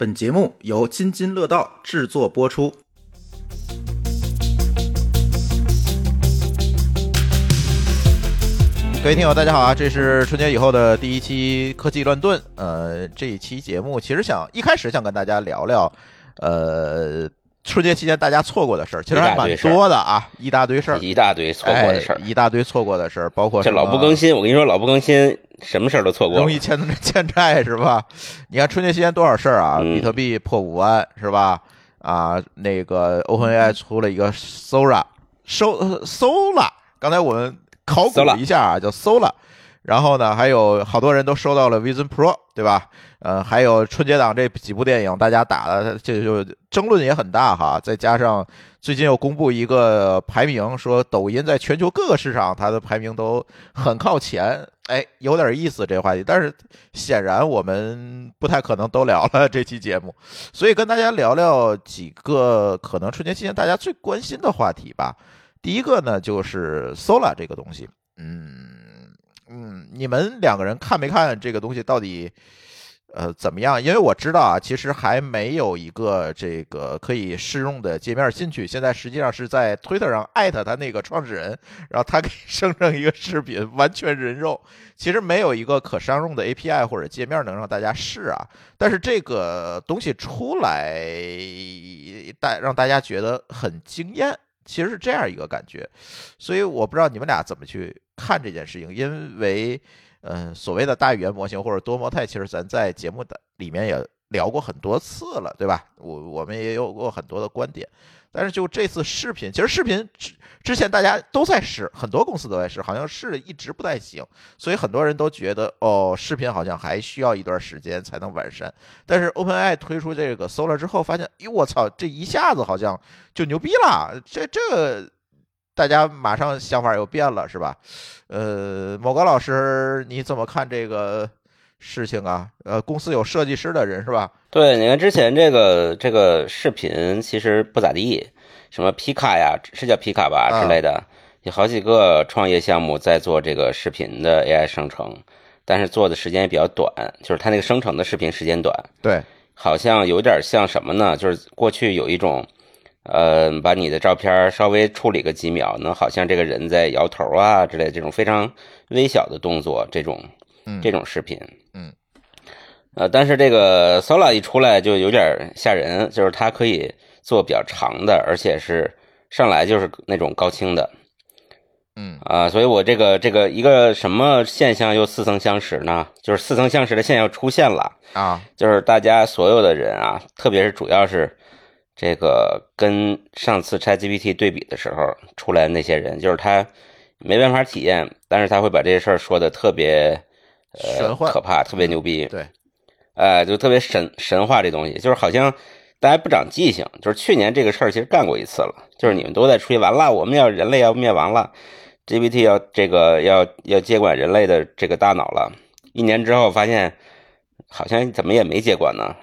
本节目由津津乐道制作播出。各位听友，大家好啊！这是春节以后的第一期科技乱炖。呃，这一期节目其实想一开始想跟大家聊聊，呃，春节期间大家错过的事儿，其实还蛮多的啊，一大堆事儿，一大堆错过的事儿，一大堆错过的事儿，包括这老不更新。我跟你说，老不更新，什么事儿都错过，容易欠欠债是吧？你看春节期间多少事儿啊？比特币破五万是吧？啊，那个 OpenAI 出了一个 Sora，刚才我们。考古了一下啊，叫 Sola，然后呢，还有好多人都收到了 Vision Pro，对吧？呃，还有春节档这几部电影，大家打的这就争论也很大哈。再加上最近又公布一个排名，说抖音在全球各个市场它的排名都很靠前，哎，有点意思这话题。但是显然我们不太可能都聊了这期节目，所以跟大家聊聊几个可能春节期间大家最关心的话题吧。第一个呢，就是 Sola 这个东西，嗯嗯，你们两个人看没看这个东西到底呃怎么样？因为我知道啊，其实还没有一个这个可以试用的界面进去。现在实际上是在 Twitter 上艾特他那个创始人，然后他给 生成一个视频，完全人肉。其实没有一个可商用的 API 或者界面能让大家试啊。但是这个东西出来，大让大家觉得很惊艳。其实是这样一个感觉，所以我不知道你们俩怎么去看这件事情，因为，嗯，所谓的大语言模型或者多模态，其实咱在节目的里面也聊过很多次了，对吧？我我们也有过很多的观点。但是就这次视频，其实视频之之前大家都在试，很多公司都在试，好像试一直不太行，所以很多人都觉得哦，视频好像还需要一段时间才能完善。但是 OpenAI 推出这个 Solar 之后，发现，哟，我操，这一下子好像就牛逼了，这这大家马上想法又变了，是吧？呃，某个老师你怎么看这个？事情啊，呃，公司有设计师的人是吧？对，你看之前这个这个视频其实不咋地，什么皮卡呀，是叫皮卡吧之类的，有好几个创业项目在做这个视频的 AI 生成，但是做的时间也比较短，就是它那个生成的视频时间短。对，好像有点像什么呢？就是过去有一种，呃，把你的照片稍微处理个几秒，能好像这个人在摇头啊之类这种非常微小的动作，这种。这种视频，嗯，呃，但是这个 Sola 一出来就有点吓人，就是它可以做比较长的，而且是上来就是那种高清的，嗯啊，所以我这个这个一个什么现象又似曾相识呢？就是似曾相识的现象出现了啊，就是大家所有的人啊，特别是主要是这个跟上次 ChatGPT 对比的时候出来的那些人，就是他没办法体验，但是他会把这些事儿说的特别。呃，可怕，特别牛逼，对，呃，就特别神神话这东西，就是好像大家不长记性，就是去年这个事儿其实干过一次了，就是你们都在吹完了，我们要人类要灭亡了，GPT 要这个要要接管人类的这个大脑了，一年之后发现好像怎么也没接管呢，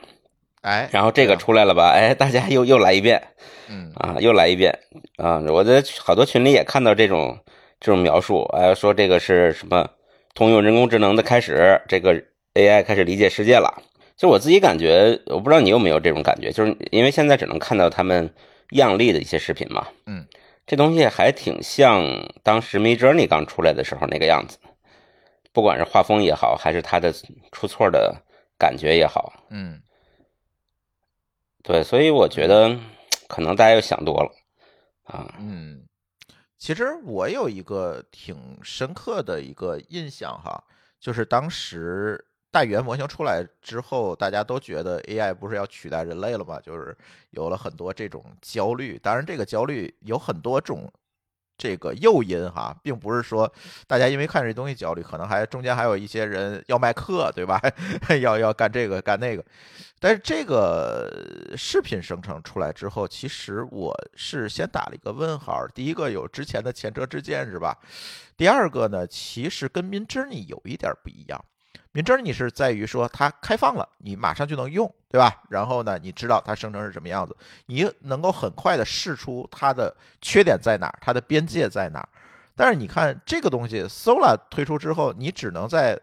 哎，然后这个出来了吧，哎，大家又又来一遍，嗯啊，又来一遍啊，我在好多群里也看到这种这种描述，哎，说这个是什么？通用人工智能的开始，这个 AI 开始理解世界了。就我自己感觉，我不知道你有没有这种感觉，就是因为现在只能看到他们样例的一些视频嘛。嗯，这东西还挺像当时 Midjourney 刚出来的时候那个样子，不管是画风也好，还是它的出错的感觉也好。嗯，对，所以我觉得 可能大家又想多了啊。嗯。其实我有一个挺深刻的一个印象哈，就是当时大语言模型出来之后，大家都觉得 AI 不是要取代人类了吗？就是有了很多这种焦虑。当然，这个焦虑有很多种。这个诱因哈，并不是说大家因为看这东西焦虑，可能还中间还有一些人要卖课，对吧？要要干这个干那个。但是这个视频生成出来之后，其实我是先打了一个问号。第一个有之前的前车之鉴是吧？第二个呢，其实跟 MINJNY 有一点不一样。明真你是在于说它开放了，你马上就能用，对吧？然后呢，你知道它生成是什么样子，你能够很快的试出它的缺点在哪儿，它的边界在哪儿。但是你看这个东西，Sola 推出之后，你只能在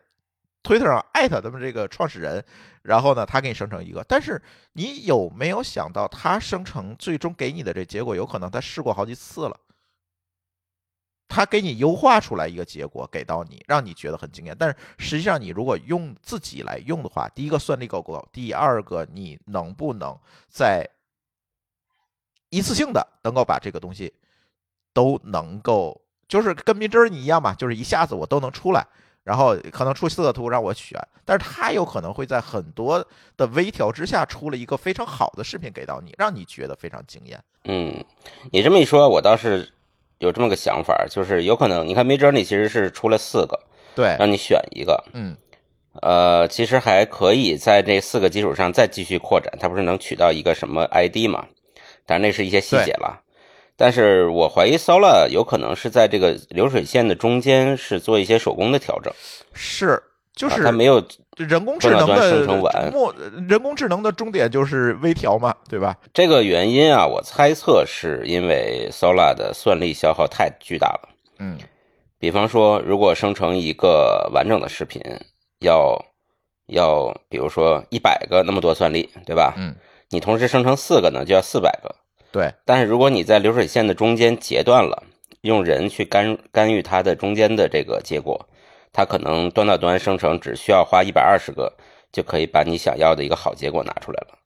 推特上艾特他们这个创始人，然后呢，他给你生成一个。但是你有没有想到，他生成最终给你的这结果，有可能他试过好几次了，他给你优化出来一个结果给到你，让你觉得很惊艳。但是实际上，你如果用自己来用的话，第一个算力够不够？第二个，你能不能在一次性的能够把这个东西都能够，就是跟迷之你一样嘛，就是一下子我都能出来。然后可能出四个图让我选，但是它有可能会在很多的微调之下出了一个非常好的视频给到你，让你觉得非常惊艳。嗯，你这么一说，我倒是有这么个想法，就是有可能你看 Midjourney 其实是出了四个，对，让你选一个，嗯，呃，其实还可以在这四个基础上再继续扩展，它不是能取到一个什么 ID 嘛？但那是一些细节了。但是我怀疑 Sola 有可能是在这个流水线的中间是做一些手工的调整，是，就是它没有人工智能的末，人工智能的终点就是微调嘛，对吧？这个原因啊，我猜测是因为 Sola 的算力消耗太巨大了。嗯，比方说，如果生成一个完整的视频，要要比如说一百个那么多算力，对吧？嗯，你同时生成四个呢，就要四百个。对，但是如果你在流水线的中间截断了，用人去干干预它的中间的这个结果，它可能端到端生成只需要花一百二十个，就可以把你想要的一个好结果拿出来了。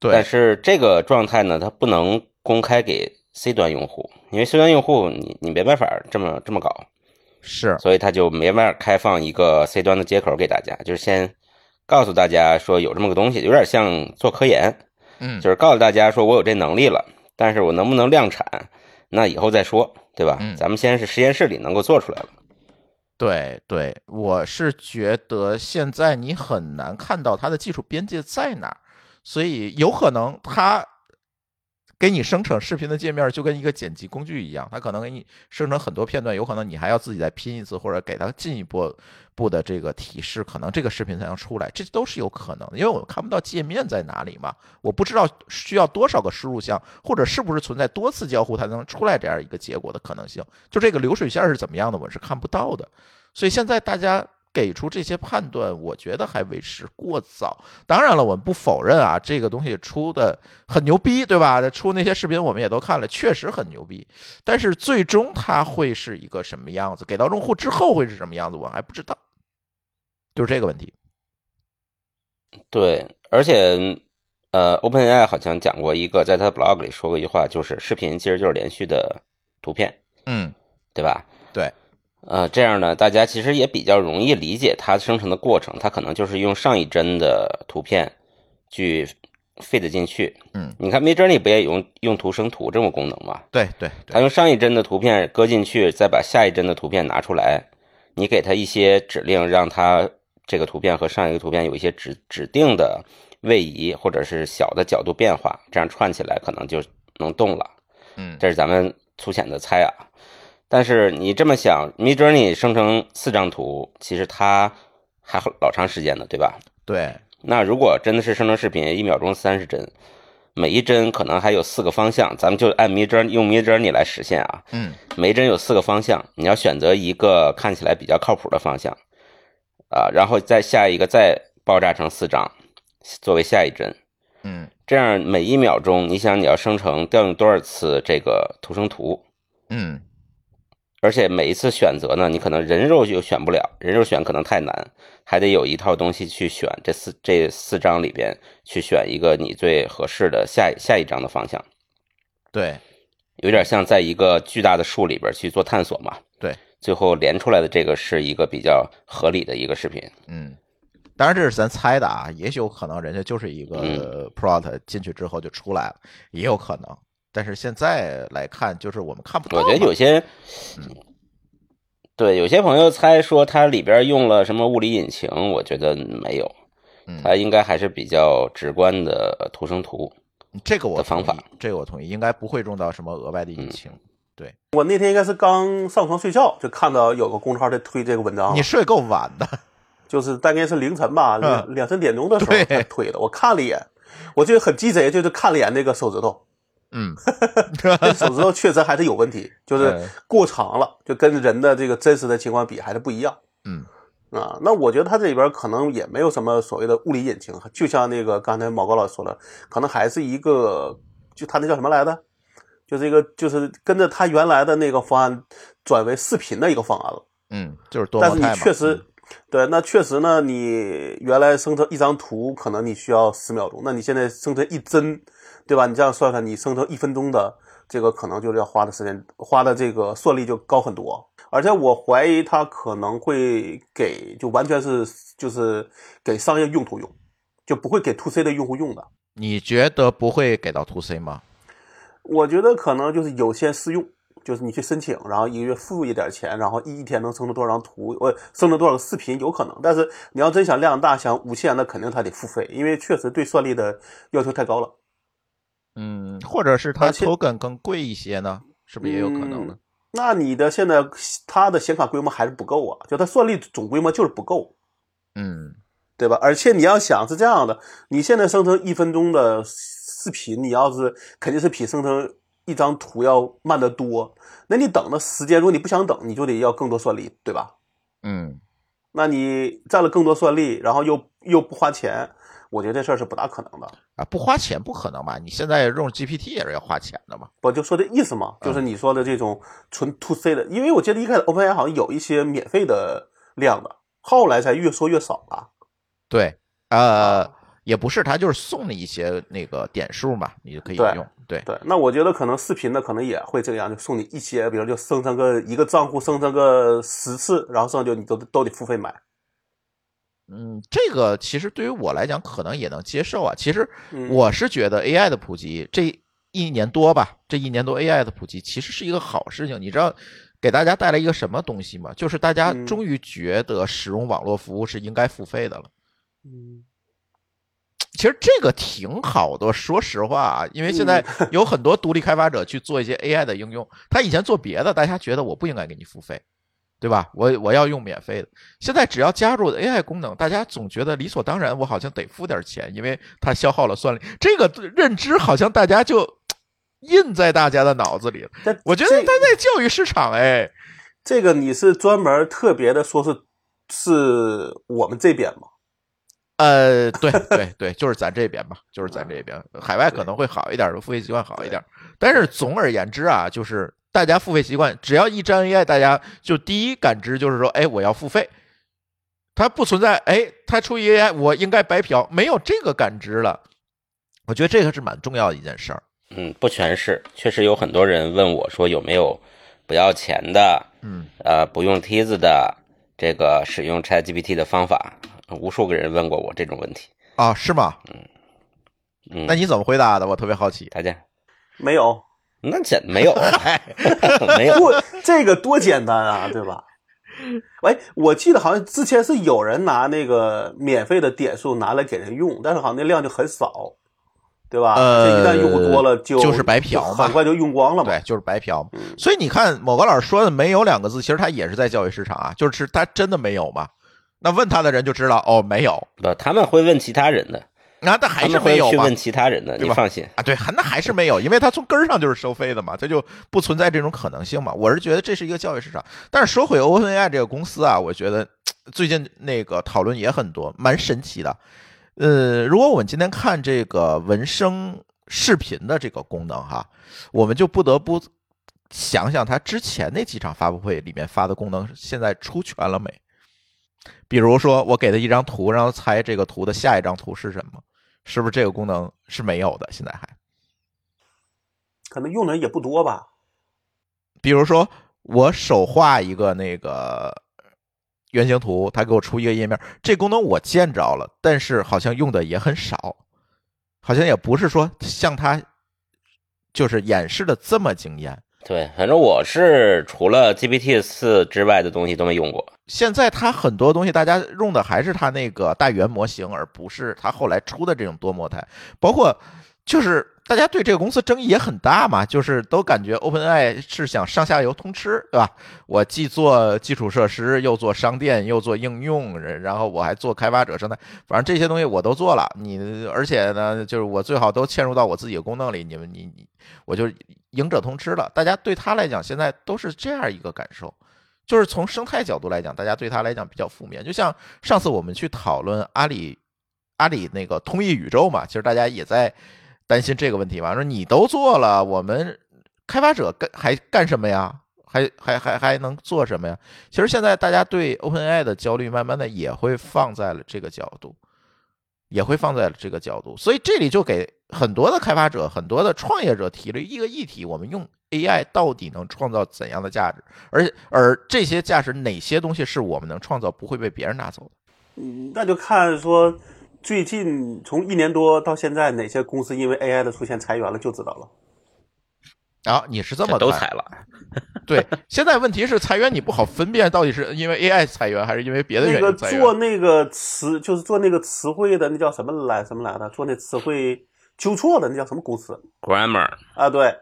对，但是这个状态呢，它不能公开给 C 端用户，因为 C 端用户你你没办法这么这么搞，是，所以他就没办法开放一个 C 端的接口给大家，就是先告诉大家说有这么个东西，有点像做科研。嗯，就是告诉大家说，我有这能力了，但是我能不能量产，那以后再说，对吧？嗯，咱们先是实验室里能够做出来了。对对，我是觉得现在你很难看到它的技术边界在哪，所以有可能它。给你生成视频的界面就跟一个剪辑工具一样，它可能给你生成很多片段，有可能你还要自己再拼一次，或者给它进一步步的这个提示，可能这个视频才能出来，这都是有可能的，因为我看不到界面在哪里嘛，我不知道需要多少个输入项，或者是不是存在多次交互才能出来这样一个结果的可能性，就这个流水线是怎么样的，我是看不到的，所以现在大家。给出这些判断，我觉得还为时过早。当然了，我们不否认啊，这个东西出的很牛逼，对吧？出那些视频我们也都看了，确实很牛逼。但是最终它会是一个什么样子？给到用户之后会是什么样子？我还不知道，就是这个问题。对，而且呃，OpenAI 好像讲过一个，在他 blog 里说过一句话，就是视频其实就是连续的图片，嗯，对吧？对。呃，这样呢，大家其实也比较容易理解它生成的过程。它可能就是用上一帧的图片去 feed 进去。嗯，你看 Midjourney 不也用用图生图这种功能吗？对对，它用上一帧的图片搁进去，再把下一帧的图片拿出来，你给它一些指令，让它这个图片和上一个图片有一些指指定的位移或者是小的角度变化，这样串起来可能就能动了。嗯，这是咱们粗浅的猜啊。但是你这么想，Midjourney 生成四张图，其实它还老长时间呢，对吧？对。那如果真的是生成视频，一秒钟三十帧，每一帧可能还有四个方向，咱们就按 Midjourney 用 Midjourney 来实现啊。嗯。每一帧有四个方向，你要选择一个看起来比较靠谱的方向，啊，然后再下一个再爆炸成四张，作为下一帧。嗯。这样每一秒钟，你想你要生成调用多少次这个图生图？嗯。而且每一次选择呢，你可能人肉就选不了，人肉选可能太难，还得有一套东西去选这四这四张里边去选一个你最合适的下下一张的方向。对，有点像在一个巨大的树里边去做探索嘛。对，最后连出来的这个是一个比较合理的一个视频。嗯，当然这是咱猜的啊，也许有可能人家就是一个 prompt 进去之后就出来了，也有可能。但是现在来看，就是我们看不到。我觉得有些，对，有些朋友猜说它里边用了什么物理引擎，我觉得没有，它应该还是比较直观的图生图。这个我的方法，这个我同意，应该不会用到什么额外的引擎。对我那天应该是刚上床睡觉，就看到有个公众号在推这个文章。你睡够晚的，就是大概是凌晨吧，两两三点钟的时候推的。我看了一眼，我觉得很鸡贼，就是看了一眼那个手指头。嗯，手指头确实还是有问题，就是过长了，就跟人的这个真实的情况比还是不一样。嗯，啊，那我觉得它这里边可能也没有什么所谓的物理引擎，就像那个刚才毛高老师说的，可能还是一个，就他那叫什么来的，就是一个就是跟着他原来的那个方案转为视频的一个方案了。嗯，就是多但是你确实，对，那确实呢，你原来生成一张图可能你需要十秒钟，那你现在生成一帧，对吧？你这样算算，你生成一分钟的这个可能就是要花的时间，花的这个算力就高很多。而且我怀疑它可能会给，就完全是就是给商业用途用，就不会给 to C 的用户用的。你觉得不会给到 to C 吗？我觉得可能就是有限试用，就是你去申请，然后一个月付一点钱，然后一一天能生成多少张图，呃，生成多少个视频，有可能。但是你要真想量大，想无限，那肯定它得付费，因为确实对算力的要求太高了。嗯，或者是它 token 更贵一些呢？是不是也有可能呢？那你的现在它的显卡规模还是不够啊，就它算力总规模就是不够，嗯，对吧？而且你要想是这样的，你现在生成一分钟的视频，你要是肯定是比生成一张图要慢得多。那你等的时间，如果你不想等，你就得要更多算力，对吧？嗯，那你占了更多算力，然后又又不花钱。我觉得这事儿是不大可能的啊，不花钱不可能吧？你现在用 GPT 也是要花钱的嘛？我就说这意思嘛，就是你说的这种纯 To C 的，因为我记得一开始 OpenAI 好像有一些免费的量的，后来才越说越少了。对，呃，也不是，他就是送你一些那个点数嘛，你就可以用。对对，那我觉得可能视频的可能也会这样，就送你一些，比如就生成个一个账户生成个十次，然后剩下就你都都得付费买。嗯，这个其实对于我来讲可能也能接受啊。其实我是觉得 AI 的普及这一年多吧，这一年多 AI 的普及其实是一个好事情。你知道给大家带来一个什么东西吗？就是大家终于觉得使用网络服务是应该付费的了。嗯，其实这个挺好的，说实话啊，因为现在 有很多独立开发者去做一些 AI 的应用，他以前做别的，大家觉得我不应该给你付费。对吧？我我要用免费的。现在只要加入 AI 功能，大家总觉得理所当然，我好像得付点钱，因为它消耗了算力。这个认知好像大家就印在大家的脑子里了。我觉得它在教育市场，哎，这个你是专门特别的说是是我们这边吗？呃，对对对，就是咱这边吧，就是咱这边。海外可能会好一点，付费习惯好一点。但是总而言之啊，就是。大家付费习惯，只要一沾 AI，大家就第一感知就是说，哎，我要付费。它不存在，哎，它出于 AI，我应该白嫖，没有这个感知了。我觉得这个是蛮重要的一件事儿。嗯，不全是，确实有很多人问我说有没有不要钱的，嗯，呃，不用梯子的这个使用 ChatGPT 的方法，无数个人问过我这种问题啊，是吗？嗯嗯，那你怎么回答的？我特别好奇。大家没有。那简没有，没有，不这个多简单啊，对吧？哎，我记得好像之前是有人拿那个免费的点数拿来给人用，但是好像那量就很少，对吧？呃，一旦用多了就就是白嫖嘛，很快就用光了嘛。对，就是白嫖。所以你看，某个老师说的“没有”两个字，其实他也是在教育市场啊，就是他真的没有吗？那问他的人就知道，哦，没有。不，他们会问其他人的。那他还是没有去问其他人的，你放心啊。对，那还是没有，因为他从根儿上就是收费的嘛，他就不存在这种可能性嘛。我是觉得这是一个教育市场。但是说回 OpenAI 这个公司啊，我觉得最近那个讨论也很多，蛮神奇的。呃，如果我们今天看这个文生视频的这个功能哈，我们就不得不想想他之前那几场发布会里面发的功能，现在出全了没？比如说，我给他一张图，让他猜这个图的下一张图是什么。是不是这个功能是没有的？现在还可能用的人也不多吧。比如说，我手画一个那个原型图，他给我出一个页面，这功能我见着了，但是好像用的也很少，好像也不是说像他就是演示的这么惊艳。对，反正我是除了 GPT 四之外的东西都没用过。现在它很多东西大家用的还是它那个大圆模型，而不是它后来出的这种多模态。包括就是大家对这个公司争议也很大嘛，就是都感觉 OpenAI 是想上下游通吃，对吧？我既做基础设施，又做商店，又做应用，然后我还做开发者生态，反正这些东西我都做了。你而且呢，就是我最好都嵌入到我自己的功能里，你们你你，我就。赢者通吃了，大家对他来讲现在都是这样一个感受，就是从生态角度来讲，大家对他来讲比较负面。就像上次我们去讨论阿里阿里那个通义宇宙嘛，其实大家也在担心这个问题吧，说你都做了，我们开发者干还干什么呀？还还还还能做什么呀？其实现在大家对 OpenAI 的焦虑，慢慢的也会放在了这个角度，也会放在了这个角度。所以这里就给很多的开发者、很多的创业者提了一个议题：我们用 AI 到底能创造怎样的价值？而而这些价值哪些东西是我们能创造，不会被别人拿走的？嗯，那就看说最近从一年多到现在，哪些公司因为 AI 的出现裁员了，就知道了。啊，你是这么都裁了，对，现在问题是裁员你不好分辨到底是因为 AI 裁员还是因为别的那个原因裁员。做那个词就是做那个词汇的，那叫什么来什么来的？做那词汇纠错的那叫什么公司 grammar 啊？对，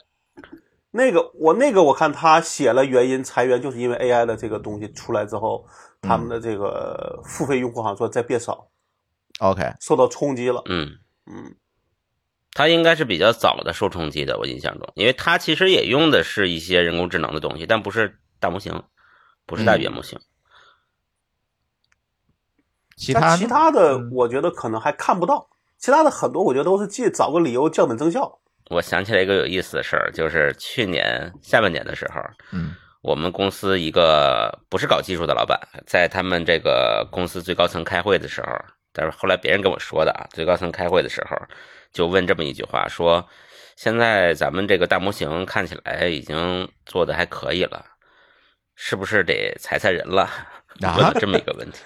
那个我那个我看他写了原因裁员，就是因为 AI 的这个东西出来之后，他们的这个付费用户好像说在变少，OK，受到冲击了。嗯，嗯，他应该是比较早的受冲击的，我印象中，因为他其实也用的是一些人工智能的东西，但不是大模型，不是大语言模型。但其他其他的嗯。我觉得可能还看不到，其他的很多我觉得都是借找个理由降本增效。我想起来一个有意思的事儿，就是去年下半年的时候，嗯。我们公司一个不是搞技术的老板，在他们这个公司最高层开会的时候，但是后来别人跟我说的啊，最高层开会的时候就问这么一句话，说现在咱们这个大模型看起来已经做的还可以了，是不是得裁裁人了？啊问了这么一个问题，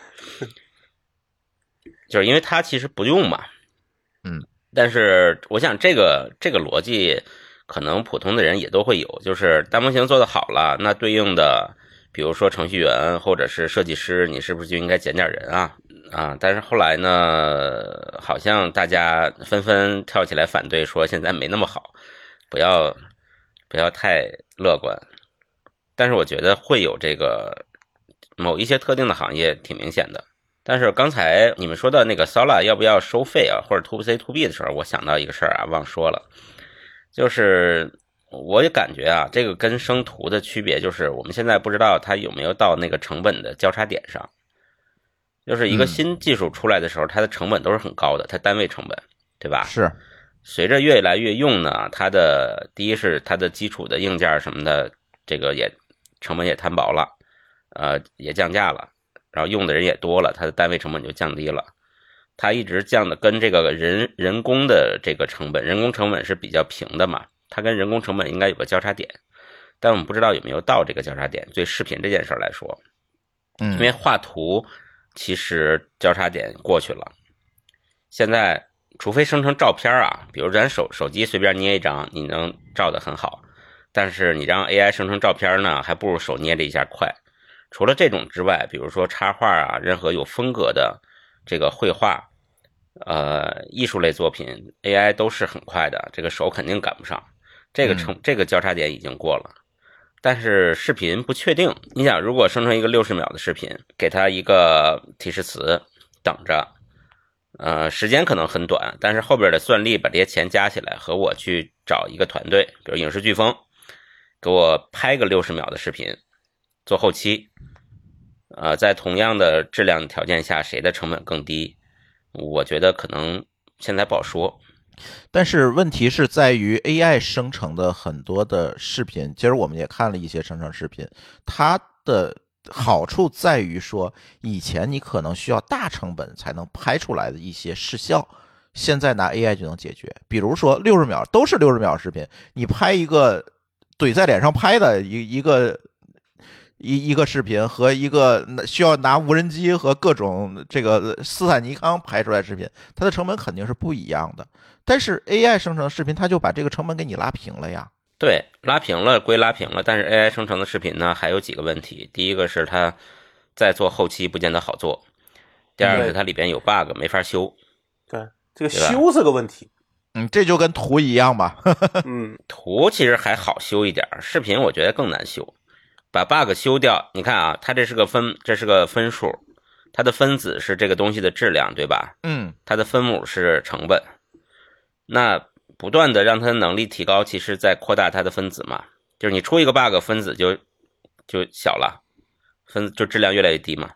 就是因为他其实不用嘛，嗯，但是我想这个这个逻辑。可能普通的人也都会有，就是大模型做的好了，那对应的，比如说程序员或者是设计师，你是不是就应该减点人啊？啊！但是后来呢，好像大家纷纷跳起来反对，说现在没那么好，不要不要太乐观。但是我觉得会有这个某一些特定的行业挺明显的。但是刚才你们说到那个 Sola 要不要收费啊，或者 To C To B 的时候，我想到一个事儿啊，忘说了。就是我也感觉啊，这个跟生图的区别就是，我们现在不知道它有没有到那个成本的交叉点上。就是一个嗯新技术出来的时候，它的成本都是很高的，它单位成本，对吧？是随着越来越用呢，它的第一是它的基础的硬件什么的，这个也成本也摊薄了，呃，也降价了，然后用的人也多了，它的单位成本就降低了。它一直降的跟这个人人工的这个成本，人工成本是比较平的嘛，它跟人工成本应该有个交叉点，但我们不知道有没有到这个交叉点。对视频这件事儿来说，嗯因为画图其实交叉点过去了，现在除非生成照片啊，比如咱手手机随便捏一张，你能照得很好，但是你让 AI 生成照片呢，还不如手捏这一下快。除了这种之外，比如说插画啊，任何有风格的这个绘画，呃，艺术类作品，AI 都是很快的，这个手肯定赶不上。这个成这个交叉点已经过了，但是视频不确定。你想，如果生成一个六十秒的视频，给它一个提示词，等着，呃，时间可能很短，但是后边的算力把这些钱加起来，和我去找一个团队，比如影视飓风，给我拍个六十秒的视频，做后期，呃，在同样的质量条件下，谁的成本更低？我觉得可能现在不好说。但是问题是在于 AI 生成的很多的视频，其实我们也看了一些生成视频，它的好处在于说，以前你可能需要大成本才能拍出来的一些视效，现在拿 AI 就能解决。比如说六十秒都是六十秒视频，你拍一个怼在脸上拍的一一个。一一个视频和一个需要拿无人机和各种这个斯坦尼康拍出来视频，它的成本肯定是不一样的。但是 AI 生成的视频，它就把这个成本给你拉平了呀。对，拉平了归拉平了，但是 AI 生成的视频呢，还有几个问题。第一个是它在做后期不见得好做，第二个是它里边有 bug 没法修。对，这个修是个问题。嗯，这就跟图一样吧。嗯，图其实还好修一点，视频我觉得更难修。把 bug 修掉，你看啊，它这是个分，这是个分数，它的分子是这个东西的质量，对吧？嗯它的分母是成本。那不断的让它的能力提高，其实在扩大它的分子嘛，就是你出一个 bug，分子就就小了，分就质量越来越低嘛。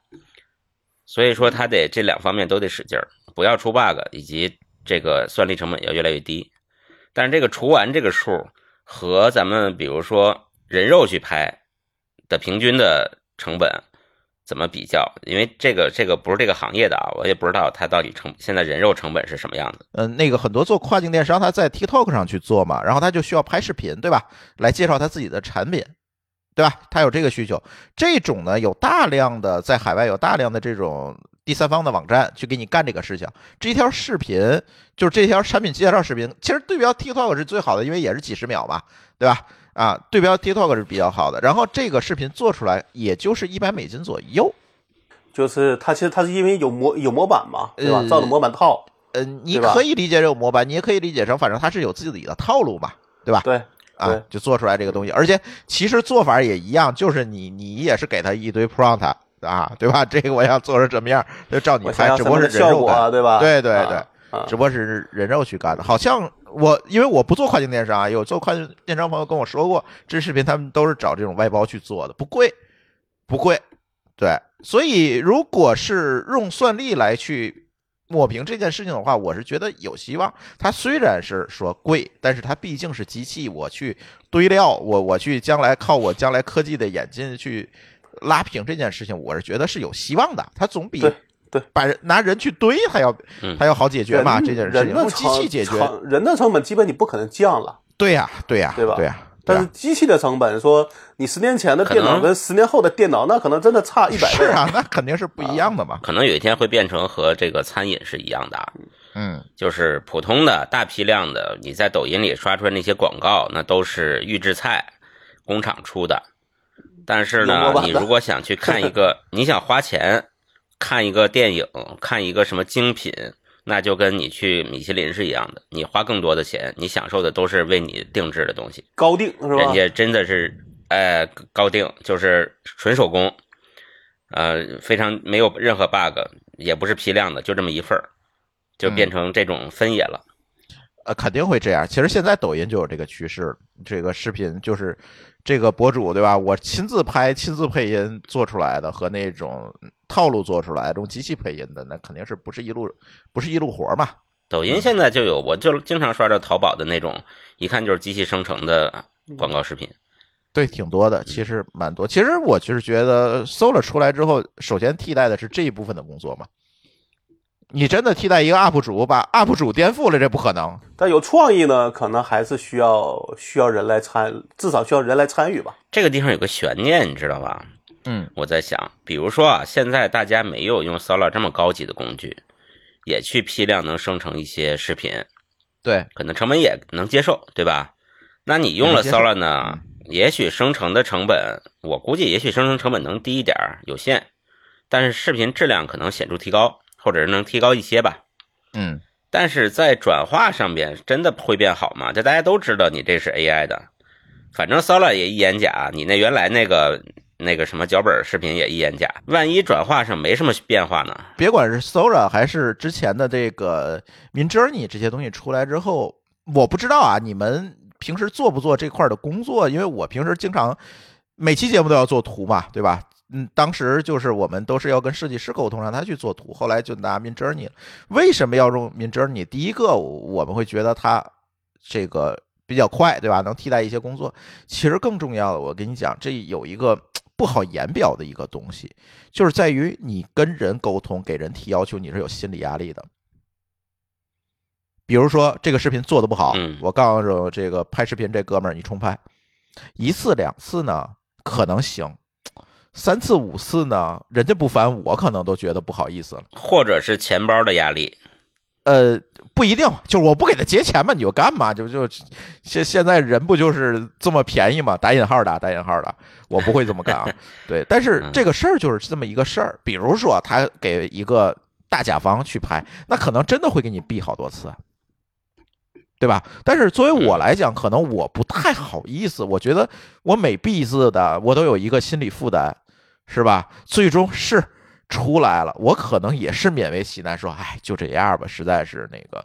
所以说，它得这两方面都得使劲儿，不要出 bug，以及这个算力成本要越来越低。但是这个除完这个数和咱们比如说人肉去拍的平均的成本怎么比较？因为这个这个不是这个行业的啊，我也不知道它到底成现在人肉成本是什么样子。嗯，那个很多做跨境电商，他在 TikTok 上去做嘛，然后他就需要拍视频，对吧？来介绍他自己的产品，对吧？他有这个需求。这种呢，有大量的在海外有大量的这种第三方的网站去给你干这个事情。这一条视频就是这条产品介绍视频，其实对标 TikTok 是最好的，因为也是几十秒嘛，对吧？啊，对标 TikTok 是比较好的。然后这个视频做出来也就是一百美金左右。就是它其实它是因为有模有模板嘛，对吧？呃照着模板套，呃，你可以理解这个模板，你也可以理解成反正它是有自己的套路嘛，对吧？对啊，就做出来这个东西，而且其实做法也一样，就是你你也是给他一堆 prompt 啊，对吧？这个我要做成什么样，就照你拍，只不过是效人肉对吧？对对啊对，啊只不过是人肉去干的。好像我因为我不做跨境电商啊，有做跨境电商朋友跟我说过，这视频他们都是找这种外包去做的，不贵，不贵。对，所以如果是用算力来去抹平这件事情的话，我是觉得有希望。它虽然是说贵，但是它毕竟是机器，我去堆料，我我去将来靠我将来科技的演进去拉平这件事情，我是觉得是有希望的。它总比对对把人拿人去堆还要嗯还要好解决嘛，这件事情人的用机器解决。人的成本基本你不可能降了，对呀，对呀，对吧对呀。但是机器的成本，说你十年前的电脑跟十年后的电脑，那可能真的差一百倍。是啊，那肯定是不一样的嘛。可能有一天会变成和这个餐饮是一样的啊，嗯，就是普通的大批量的，你在抖音里刷出来那些广告，那都是预制菜，工厂出的。但是呢你如果想去看一个，你想花钱看一个电影，看一个什么精品，那就跟你去米其林是一样的，你花更多的钱，你享受的都是为你定制的东西。高定是吧人？家真的是，呃，高定，就是纯手工，呃，非常没有任何 bug，也不是批量的，就这么一份儿，就变成这种分野了。呃，肯定会这样。其实现在抖音就有这个趋势，这个视频就是这个博主对吧？我亲自拍、亲自配音做出来的，和那种套路做出来的、这种机器配音的，那肯定是不是一路不是一路活嘛？抖音现在就有，我就经常刷着淘宝的那种，一看就是机器生成的广告视频。对，挺多的，其实蛮多。其实我就是觉得搜了出来之后，首先替代的是这一部分的工作嘛。你真的替代一个 UP 主，把 UP 主颠覆了，这不可能。但有创意呢，可能还是需要需要人来参，至少需要人来参与吧。这个地方有个悬念，你知道吧？嗯，我在想，比如说啊，现在大家没有用 Solar 这么高级的工具，也去批量能生成一些视频，对，可能成本也能接受，对吧？那你用了 Solar 呢，也许生成的成本，我估计也许生成成本能低一点儿，有限，但是视频质量可能显著提高，或者是能提高一些吧。嗯，但是在转化上边真的会变好吗？这大家都知道你这是 AI 的，反正 Solar 也一眼假，你那原来那个那个什么脚本视频也一眼假，万一转化上没什么变化呢？别管是 Sora 还是之前的这个 Midjourney 这些东西出来之后，我不知道啊，你们平时做不做这块的工作？因为我平时经常每期节目都要做图嘛，对吧？嗯，当时就是我们都是要跟设计师沟通，让他去做图，后来就拿 Midjourney 了。为什么要用 Midjourney？第一个，我们会觉得它这个比较快，对吧？能替代一些工作。其实更重要的，我跟你讲，这有一个不好言表的一个东西，就是在于你跟人沟通，给人提要求，你是有心理压力的。比如说这个视频做的不好，嗯我告诉这个拍视频这哥们儿，你重拍一次两次呢可能行，三次五次呢，人家不烦，我可能都觉得不好意思了。或者是钱包的压力？呃，不一定，就是我不给他结钱嘛，你就干嘛？就就现现在人不就是这么便宜嘛？打引号的，打引号的，我不会这么干啊。对，但是这个事儿就是这么一个事儿。比如说，他给一个大甲方去拍，那可能真的会给你毙好多次，对吧？但是作为我来讲，可能我不太好意思，我觉得我每毙一次的，我都有一个心理负担，是吧？最终是。出来了，我可能也是勉为其难说，哎，就这样吧，实在是那个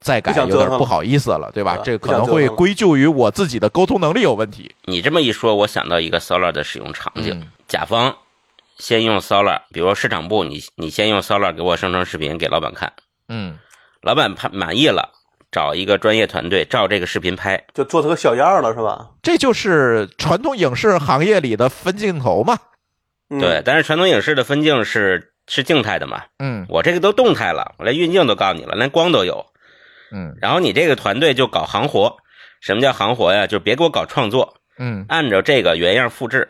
再改有点不好意思了，对吧？这可能会归咎于我自己的沟通能力有问题。你这么一说，我想到一个 Solar 的使用场景：嗯甲方先用 Solar，比如说市场部，你你先用 Solar 给我生成视频给老板看，嗯老板拍满意了，找一个专业团队照这个视频拍。就做成个小样了，是吧？这就是传统影视行业里的分镜头嘛。嗯、对，，但是传统影视的分镜是是静态的嘛，嗯我这个都动态了，我连运镜都告诉你了，连光都有。嗯然后你这个团队就搞行活，什么叫行活呀？就别给我搞创作，嗯按照这个原样复制，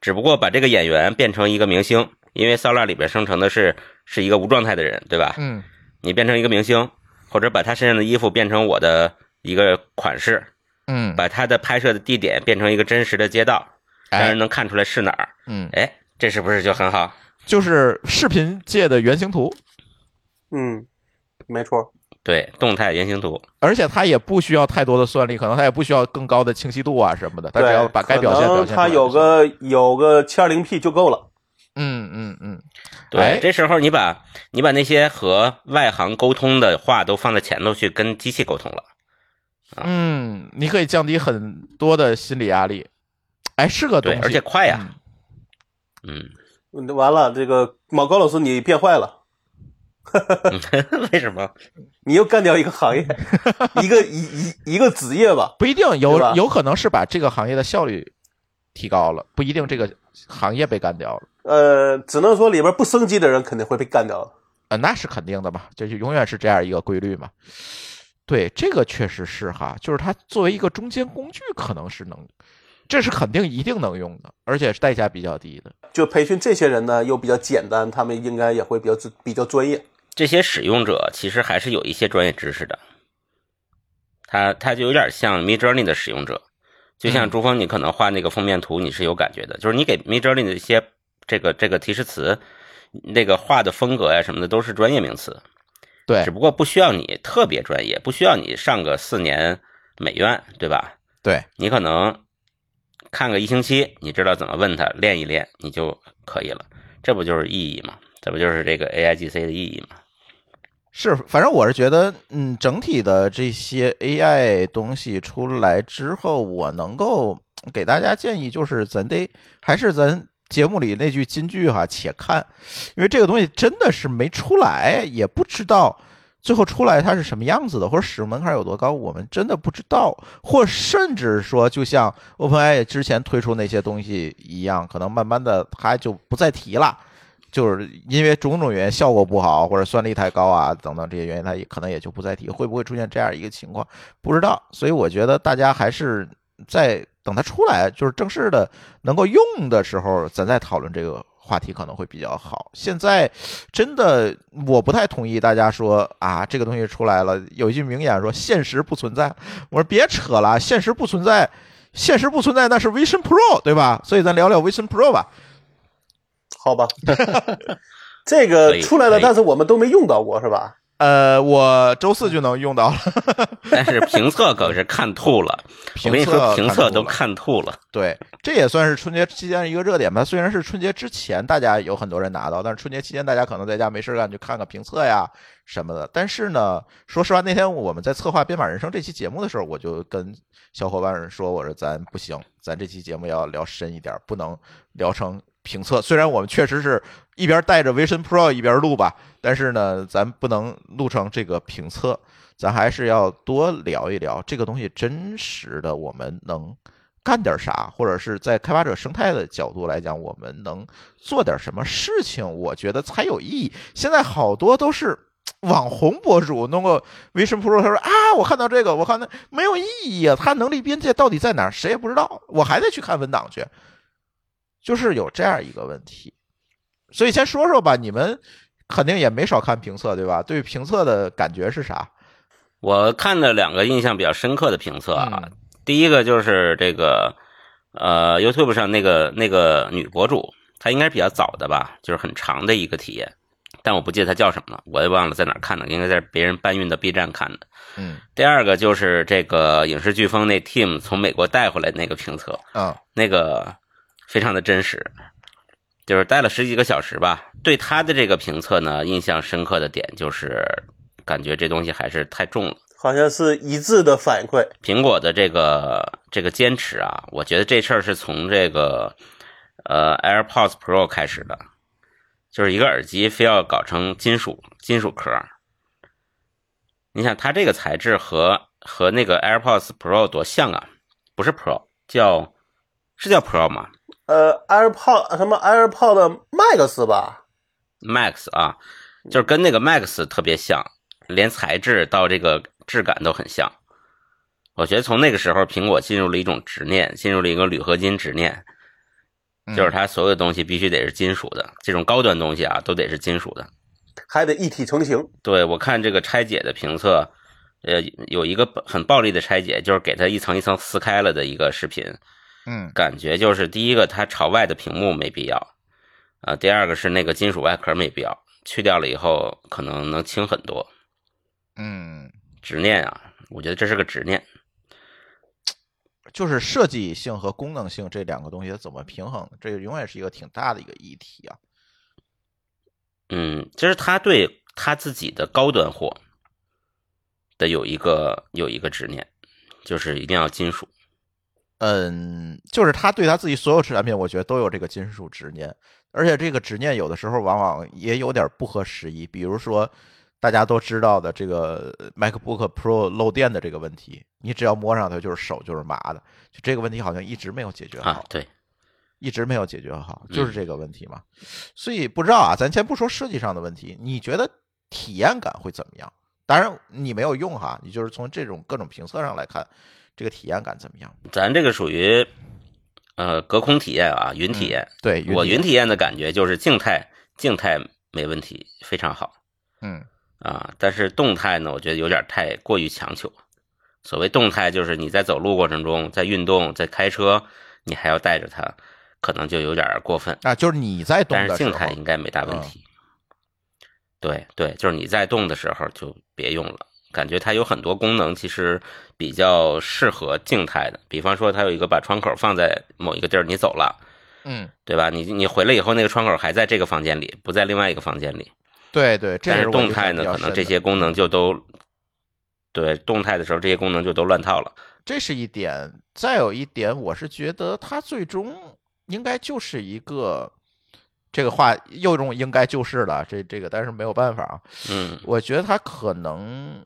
只不过把这个演员变成一个明星，因为 Solar 里边生成的是是一个无状态的人，对吧？嗯你变成一个明星，或者把他身上的衣服变成我的一个款式，嗯，把他的拍摄的地点变成一个真实的街道，让哎人能看出来是哪儿。嗯，哎，这是不是就很好？就是视频界的原型图，嗯，没错。对，动态原型图。而且它也不需要太多的算力，可能它也不需要更高的清晰度啊什么的，它只，要把该表现可能表现出来它有个有个七二零 P 就够了。嗯嗯嗯，对，哎这时候你把你把那些和外行沟通的话都放在前头去跟机器沟通了。嗯，你可以降低很多的心理压力，哎，是个东对，西，而且快呀。嗯完了，这个毛高老师你变坏了，为什么？你又干掉一个行业，一个一一一个职业吧。不一定有有可能是把这个行业的效率提高了，不一定这个行业被干掉了。呃，只能说里边不升级的人肯定会被干掉的。呃，那是肯定的嘛，这就永远是这样一个规律嘛。对，这个确实是哈，就是它作为一个中间工具，可能是能，这是肯定一定能用的，而且是代价比较低的。就培训这些人呢，又比较简单，他们应该也会比较自比较专业。这些使用者其实还是有一些专业知识的，他他就有点像 Mid Journey 的使用者，就像嗯。朱峰，你可能画那个封面图，你是有感觉的，就是你给 Mid Journey 的一些这个这个提示词，那个画的风格呀什么的都是专业名词，对。只不过不需要你特别专业，不需要你上个四年美院，对吧？对，你可能看个一星期，你知道怎么问他，练一练你就可以了，这不就是意义吗？这不就是这个 AIGC 的意义吗？是，反正我是觉得，嗯，整体的这些 AI 东西出来之后，我能够给大家建议，就是咱得还是咱节目里那句金句哈，且看，因为这个东西真的是没出来，也不知道最后出来它是什么样子的，或者使用门槛有多高，我们真的不知道，或甚至说，就像 OpenAI 之前推出那些东西一样，可能慢慢的它就不再提了。就是因为种种原因效果不好，或者算力太高啊等等这些原因，它也可能也就不再提。会不会出现这样一个情况，不知道。所以我觉得大家还是在等它出来，就是正式的能够用的时候，咱再讨论这个话题可能会比较好。现在真的我不太同意大家说啊，这个东西出来了，有一句名言说现实不存在。我说别扯了，现实不存在，现实不存在那是 Vision Pro 对吧？所以咱聊聊 Vision Pro 吧。好吧，这个出来了，但是我们都没用到过，是吧？呃，我周四就能用到了。但是评测可是看吐了，我跟你说，评测都看吐了。对，这也算是春节期间的一个热点吧。虽然是春节之前大家有很多人拿到，但是春节期间大家可能在家没事干，就看看评测呀什么的。但是呢，说实话，那天我们在策划《编码人生》这期节目的时候，我就跟小伙伴说，我说咱不行，咱这期节目要聊深一点，不能聊成评测。虽然我们确实是一边带着 Vision Pro 一边录吧，但是呢，咱不能录成这个评测，咱还是要多聊一聊这个东西真实的，我们能干点啥，或者是在开发者生态的角度来讲，我们能做点什么事情，我觉得才有意义。现在好多都是。网红博主弄个 Vision Pro，他说啊，我看到这个，我看那没有意义啊，它能力边界到底在哪儿？谁也不知道，我还得去看文档去，就是有这样一个问题。所以先说说吧，你们肯定也没少看评测，对吧？对评测的感觉是啥？我看的两个印象比较深刻的评测啊，嗯第一个就是这个呃 YouTube 上那个那个女博主，她应该是比较早的吧，就是很长的一个体验，但我不记得她叫什么了，我也忘了在哪儿看的，应该在别人搬运的 B 站看的。嗯第二个就是这个影视飓风那 team 从美国带回来那个评测，啊那个非常的真实，就是待了十几个小时吧。对他的这个评测呢，印象深刻的点就是感觉这东西还是太重了。好像是一致的反馈。苹果的这个这个坚持啊，我觉得这事儿是从这个呃 AirPods Pro 开始的，就是一个耳机非要搞成金属金属壳。你想它这个材质和和那个 AirPods Pro 多像啊？不是 Pro，叫是叫 Pro 吗？呃，AirPod 什么 AirPod Max 吧？Max 啊，就是跟那个 Max 特别像，连材质到这个质感都很像。我觉得从那个时候，苹果进入了一种执念，进入了一个铝合金执念，就是它所有的东西必须得是金属的，这种高端东西啊，都得是金属的，还得一体成型。对我看这个拆解的评测，呃，有一个很暴力的拆解，就是给它一层一层撕开了的一个视频，嗯，感觉就是第一个它朝外的屏幕没必要，啊，第二个是那个金属外壳没必要，去掉了以后可能能轻很多，嗯，执念啊，我觉得这是个执念。就是设计性和功能性这两个东西怎么平衡？这永远是一个挺大的一个议题啊。嗯，其实他对他自己的高端货的有一个有一个执念，就是一定要金属。嗯，就是他对他自己所有产品，我觉得都有这个金属执念，而且这个执念有的时候往往也有点不合时宜，比如说。大家都知道的这个 MacBook Pro 漏电的这个问题，你只要摸上它就是手就是麻的，就这个问题好像一直没有解决好。对，一直没有解决好，就是这个问题嘛。所以不知道啊，咱先不说设计上的问题，你觉得体验感会怎么样？当然你没有用哈，你就是从这种各种评测上来看，这个体验感怎么样？咱这个属于呃隔空体验啊，云体验。对我云体验的感觉就是静态，静态没问题，非常好。嗯。啊，但是动态呢，我觉得有点太过于强求。所谓动态，就是你在走路过程中，在运动，在开车，你还要带着它，可能就有点过分啊。就是你在动，但是静态应该没大问题。对对，就是你在动的时候就别用了。感觉它有很多功能，其实比较适合静态的。比方说，它有一个把窗口放在某一个地儿，你走了，嗯，对吧？你你回来以后，那个窗口还在这个房间里，不在另外一个房间里。对对，但是动态呢，可能这些功能就都，对动态的时候，这些功能就都乱套了。这是一点，再有一点，我是觉得它最终应该就是一个，这个话又用应该就是了，这这个，但是没有办法啊。嗯，我觉得它可能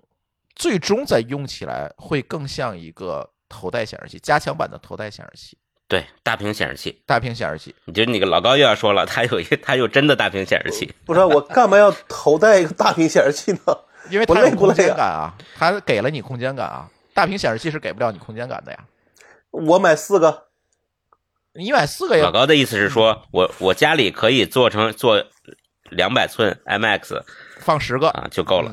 最终在用起来会更像一个头戴显示器，加强版的头戴显示器。对，大屏显示器，大屏显示器。你觉得那个老高又要说了，他有一个，他有真的大屏显示器。不是我干嘛要头戴一个大屏显示器呢？因为它有空间感啊，它给了你空间感啊。大屏显示器是给不了你空间感的呀。我买四个，你买四个呀？老高的意思是说，我我家里可以做成做两百寸 IMAX，放十个啊就够了。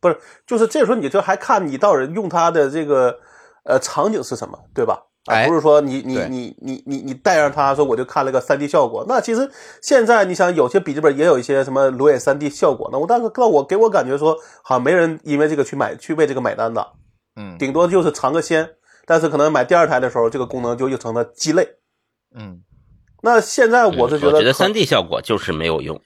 不是，就是这时候你就还看你到人用它的这个呃场景是什么，对吧？啊，不是说你你你你你你带上它说我就看了个三 D 效果，那其实现在你想有些笔记本也有一些什么裸眼三 D 效果，那我但是让我给我感觉说好像没人因为这个去买去为这个买单的，嗯，顶多就是尝个鲜，但是可能买第二台的时候这个功能就又成了鸡肋，嗯，那现在我是觉得我觉得三 D 效果就是没有用，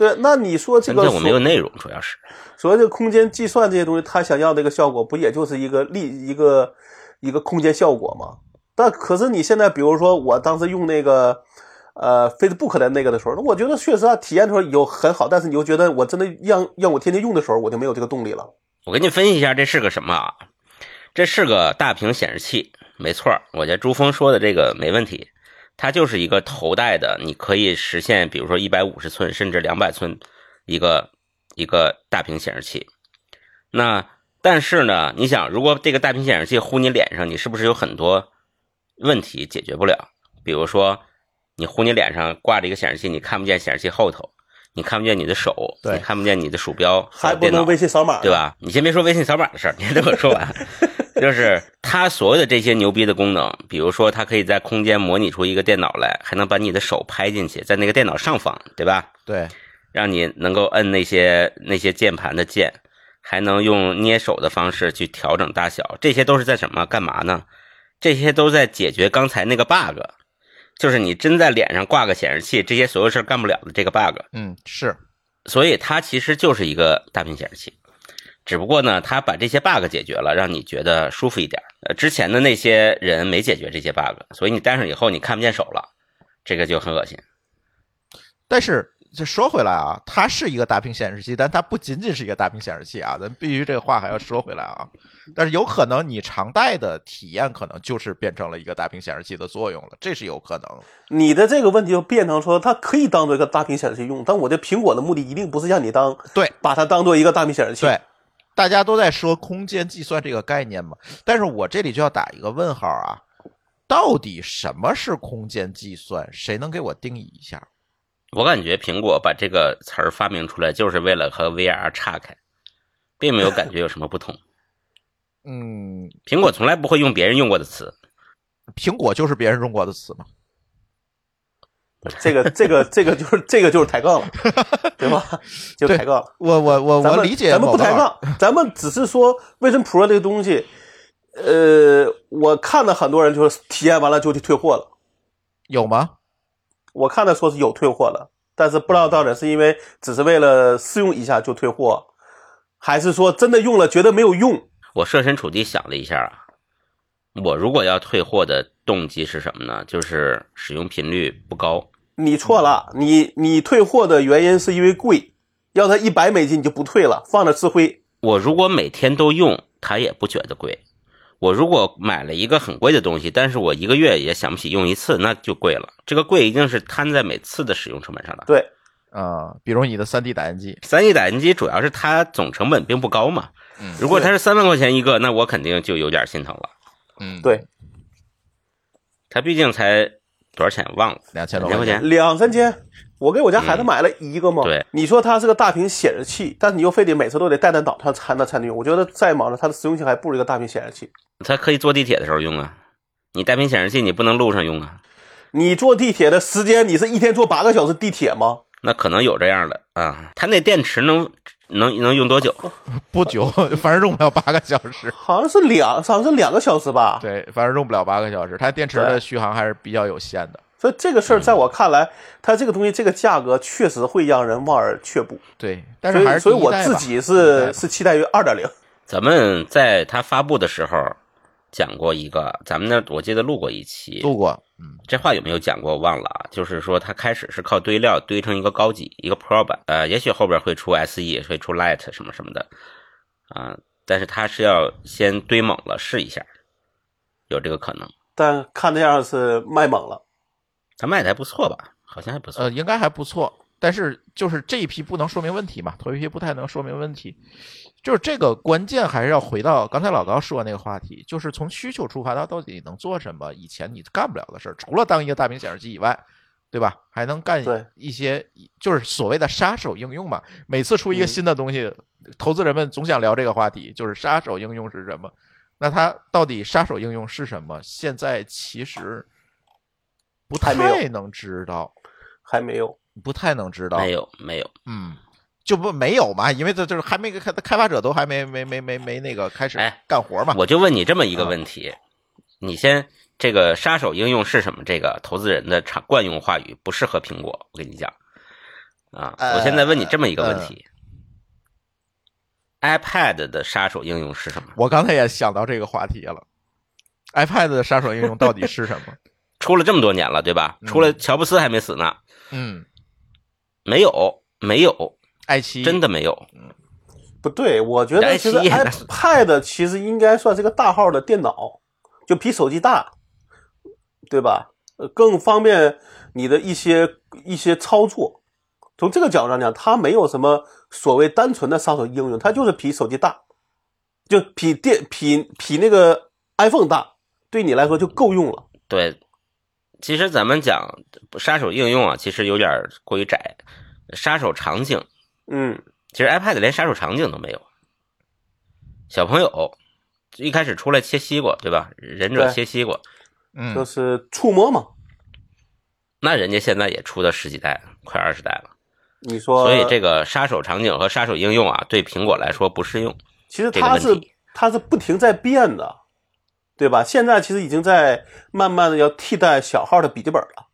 对，那你说这个我没有内容主要是，所谓这个空间计算这些东西，他想要这个效果不也就是一个力一个一个空间效果吗？但可是你现在，比如说我当时用那个，呃，Facebook 的那个的时候，那我觉得确实啊，体验的时候有很好，但是你又觉得我真的让让我天天用的时候，我就没有这个动力了。我给你分析一下，这是个什么啊？这是个大屏显示器，没错，我觉得朱峰说的这个没问题，它就是一个头戴的，你可以实现，比如说一百五十寸甚至两百寸一个一个大屏显示器。那但是呢，你想，如果这个大屏显示器呼你脸上，你是不是有很多？问题解决不了，比如说你呼你脸上挂着一个显示器，你看不见显示器后头，你看不见你的手，你看不见你的鼠标，还不能微信扫码，对吧？你先别说微信扫码的事儿，你等我说完。就是它所有的这些牛逼的功能，比如说它可以在空间模拟出一个电脑来，还能把你的手拍进去，在那个电脑上方，对吧？对，让你能够摁那些那些键盘的键，还能用捏手的方式去调整大小，这些都是在什么干嘛呢？这些都在解决刚才那个 bug，就是你真在脸上挂个显示器，这些所有事干不了的这个 bug。嗯，是，所以它其实就是一个大屏显示器，只不过呢，他把这些 bug 解决了，让你觉得舒服一点。呃，之前的那些人没解决这些 bug，所以你戴上以后你看不见手了，这个就很恶心。但是这说回来啊，它是一个大屏显示器，但它不仅仅是一个大屏显示器啊，咱必须这个话还要说回来啊。但是有可能你常戴的体验可能就是变成了一个大屏显示器的作用了，这是有可能。你的这个问题就变成说，它可以当做一个大屏显示器用，但我的苹果的目的一定不是让你当对，把它当做一个大屏显示器。对，大家都在说空间计算这个概念嘛，但是我这里就要打一个问号啊，到底什么是空间计算？谁能给我定义一下？我感觉苹果把这个词儿发明出来，就是为了和 VR 岔开，并没有感觉有什么不同。嗯，苹果从来不会用别人用过的词，苹果就是别人用过的词嘛。这个这个这个就是这个就是抬杠了，对吧？就抬杠了。我我我咱们我理解，咱们不抬杠，咱们只是说 Vision Pro 这个东西，呃，我看到很多人就是体验完了就去退货了。有吗？我看的说是有退货了，但是不知道到底是因为只是为了试用一下就退货，还是说真的用了觉得没有用。我设身处地想了一下啊，我如果要退货的动机是什么呢？就是使用频率不高。你错了，你你退货的原因是因为贵，要它一百美金你就不退了，放着吃灰。我如果每天都用，它也不觉得贵。我如果买了一个很贵的东西，但是我一个月也想不起用一次，那就贵了。这个贵一定是摊在每次的使用成本上的。对，啊、比如你的 3D 打印机，三 D 打印机主要是它总成本并不高嘛。嗯如果它是三万块钱一个，那我肯定就有点心疼了。嗯，对，它毕竟才多少钱忘了，两千多块钱。两三千，我给我家孩子买了一个嘛。嗯对，你说它是个大屏显示器，但是你又非得每次都得带带导，它才能才能用。我觉得再忙了，它的实用性还不如一个大屏显示器。它可以坐地铁的时候用啊。你大屏显示器你不能路上用啊，你坐地铁的时间，你是一天坐八个小时地铁吗？那可能有这样的啊。它那电池能能能用多久？不久，反正用不了八个小时。好像是两，好像是两个小时吧。对，反正用不了八个小时，它电池的续航还是比较有限的。所以这个事儿在我看来，它这个东西这个价格确实会让人望而却步。对，但是还是以所以我自己是是期待于二点零。咱们在它发布的时候讲过一个，咱们那我记得录过一期，录过，嗯，这话有没有讲过？我忘了啊。就是说，它开始是靠堆料堆成一个高级一个 Pro 版，呃，也许后边会出 SE，会出 light 什么什么的，啊、但是它是要先堆猛了试一下，有这个可能。但看那样是卖猛了。它卖的还不错吧？好像还不错。呃，应该还不错。但是就是这一批不能说明问题嘛，头一批不太能说明问题。就是这个关键还是要回到刚才老高说那个话题，就是从需求出发，它到底能做什么？以前你干不了的事儿，除了当一个大屏显示器以外，对吧？还能干一些就是所谓的杀手应用嘛。每次出一个嗯新的东西，投资人们总想聊这个话题，就是杀手应用是什么？那它到底杀手应用是什么？现在其实不太能知道。还没有，不太能知道，没，有没有，嗯，就不没有嘛，因为这就是还没开，开发者都还没没没没没那个开始哎干活嘛。我就问你这么一个问题，你先这个杀手应用是什么？这个投资人的常惯用话语不适合苹果，我跟你讲啊，呃我现在问你这么一个问题、i p a d 的杀手应用是什么？我刚才也想到这个话题了，iPad 的杀手应用到底是什么？出了这么多年了，对吧？嗯出了乔布斯还没死呢，嗯，没有，没有，爱奇艺真的没有。不对，我觉得其实 iPad 其实应该算是个大号的电脑，就比手机大，对吧？呃，更方便你的一些一些操作。从这个角度上讲，它没有什么所谓单纯的杀手应用，它就是比手机大，就比电比比那个 iPhone 大，对你来说就够用了。对，其实咱们讲杀手应用啊，其实有点过于窄。杀手场景，嗯，其实 iPad 连杀手场景都没有。小朋友一开始出来切西瓜，对吧？忍者切西瓜，嗯就嗯，是触摸嘛。那人家现在也出到十几代，快二十代了。你说，所以这个杀手场景和杀手应用啊，对苹果来说不适用。其实它是它是不停在变的，对吧？现在其实已经在慢慢的要替代小号的笔记本了。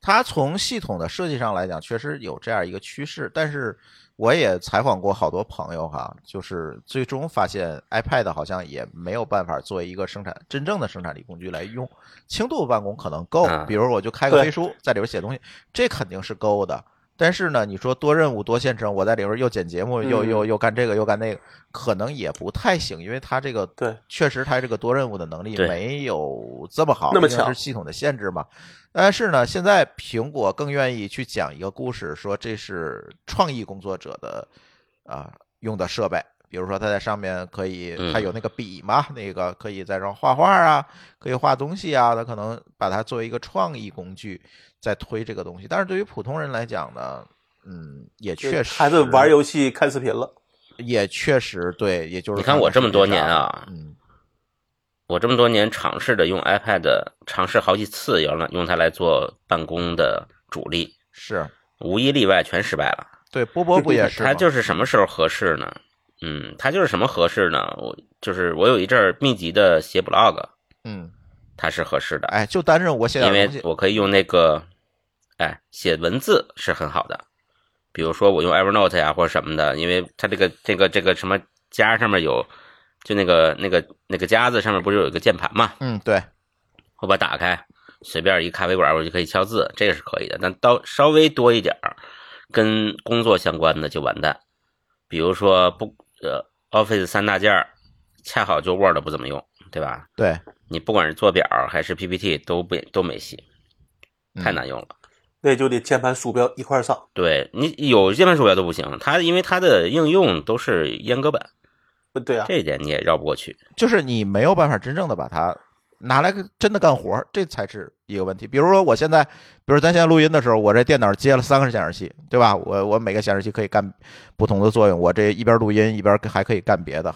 它从系统的设计上来讲，确实有这样一个趋势。但是我也采访过好多朋友哈，就是最终发现 iPad 好像也没有办法作为一个生产真正的生产力工具来用。轻度办公可能够，比如我就开个飞书在里边写东西，这肯定是够的。但是呢，你说多任务多线程，我在里边又剪节目，又又又干这个又干那个，可能也不太行，因为它这个对，确实它这个多任务的能力没有这么好，那么强是系统的限制嘛。但是呢，现在苹果更愿意去讲一个故事，说这是创意工作者的啊用的设备，比如说它在上面可以，它有那个笔嘛，那个可以在上画画啊，可以画东西啊，它可能把它作为一个创意工具。在推这个东西，但是对于普通人来讲呢，嗯，也确实孩子玩游戏看视频了，也确实对，也就是你看我这么多年啊，嗯，我这么多年尝试着用 iPad，尝试好几次要用它来做办公的主力，是无一例外全失败了。对，波波不也是？它就是什么时候合适呢？嗯，它就是什么合适呢？我就是我有一阵儿密集的写 blog，嗯。它是合适的，哎，就单任我写，因为我可以用那个，哎，写文字是很好的。比如说我用 Evernote 呀或者什么的，因为它这个这个这个什么加上面有，就那个那个那个夹子上面不是有一个键盘嘛？嗯，对，我把打开，随便一咖啡馆我就可以敲字，这个是可以的。但到稍微多一点跟工作相关的就完蛋。比如说不呃，Office 三大件恰好就 Word 不怎么用，对吧？对。你不管是做表还是 PPT 都不都没戏，太难用了。那就得键盘鼠标一块上。对你有键盘鼠标都不行，它因为它的应用都是阉割版。对啊，这一点你也绕不过去。就是你没有办法真正的把它拿来真的干活，这才是一个问题。比如说我现在，比如咱现在录音的时候，我这电脑接了三个显示器，对吧？我我每个显示器可以干不同的作用，我这一边录音一边还可以干别的。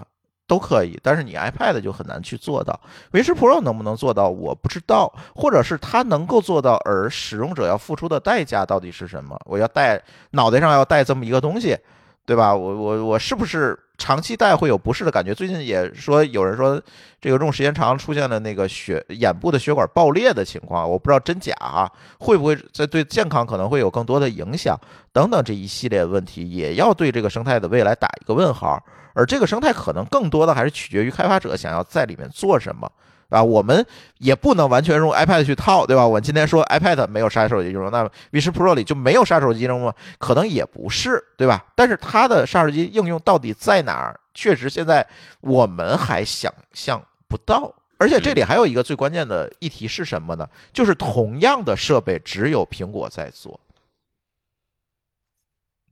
都可以，但是你 iPad 就很难去做到。维持 Pro 能不能做到，我不知道，或者是它能够做到，而使用者要付出的代价到底是什么？我要带脑袋上要带这么一个东西，对吧？我我我是不是长期戴会有不适的感觉？最近也说有人说这个用时间长出现了那个血眼部的血管爆裂的情况，我不知道真假啊，会不会在对健康可能会有更多的影响等等这一系列问题，也要对这个生态的未来打一个问号。而这个生态可能更多的还是取决于开发者想要在里面做什么啊，我们也不能完全用 iPad 去套，对吧？我今天说 iPad 没有杀手机应用，那 Vision Pro 里就没有杀手机应用吗？可能也不是，对吧？但是它的杀手机应用到底在哪儿？确实现在我们还想象不到。而且这里还有一个最关键的议题是什么呢？就是同样的设备只有苹果在做，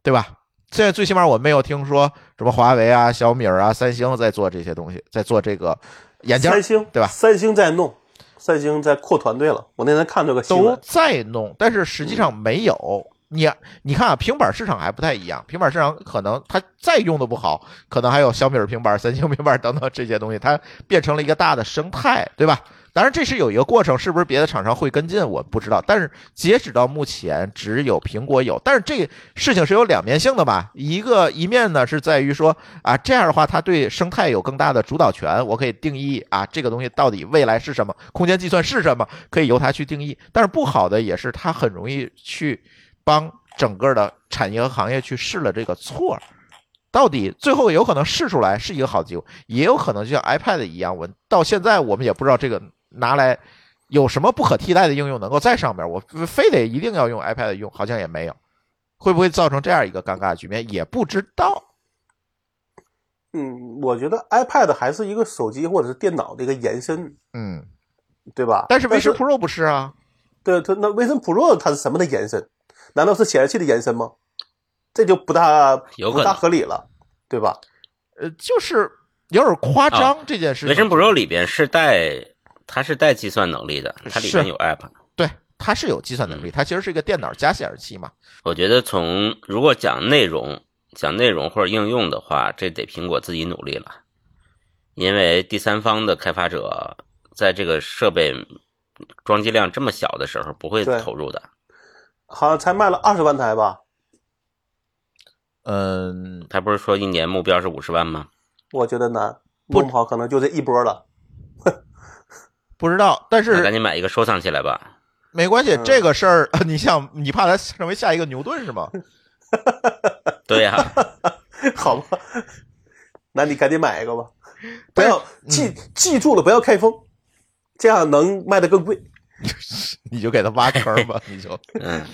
对吧？现在最起码我没有听说什么华为啊、小米啊、三星在做这些东西，在做这个眼镜，三星对吧？三星在弄，三星在扩团队了。我那天看到个新闻，都在弄，但是实际上没有。你你看啊，平板市场还不太一样，平板市场可能它再用的不好，可能还有小米平板、三星平板等等这些东西，它变成了一个大的生态，对吧？当然，这是有一个过程，是不是别的厂商会跟进，我不知道。但是截止到目前，只有苹果有。但是这事情是有两面性的吧？一个一面呢是在于说啊，这样的话，它对生态有更大的主导权，我可以定义啊，这个东西到底未来是什么，空间计算是什么，可以由它去定义。但是不好的也是，它很容易去帮整个的产业和行业去试了这个错，到底最后有可能试出来是一个好机会，也有可能就像 iPad 一样，我到现在我们也不知道这个。拿来有什么不可替代的应用能够在上面？我非得一定要用 iPad 用，好像也没有。会不会造成这样一个尴尬局面？也不知道。嗯，我觉得 iPad 还是一个手机或者是电脑的一个延伸。嗯，对吧？但是 Vision Pro 不是啊。对，它那 Vision Pro 它是什么的延伸？难道是显示器的延伸吗？这就不大不大合理了，对吧？呃，就是有点夸张这件事。Vision Pro 里边是带。它是带计算能力的，它里面有 app。对，它是有计算能力，它其实是一个电脑加显示器嘛。我觉得从如果讲内容、讲内容或者应用的话，这得苹果自己努力了，因为第三方的开发者在这个设备装机量这么小的时候不会投入的。好像才卖了二十万台吧？嗯，他不是说一年目标是五十万吗？我觉得难，不好可能就这一波了。不知道，但是赶紧买一个收藏起来吧。没关系，嗯这个事儿 你想你怕他成为下一个牛顿是吗？对呀、好吧，那你赶紧买一个吧，不要记记住了，不要开封，这样能卖的更贵。你就给他挖坑吧，你就。嗯，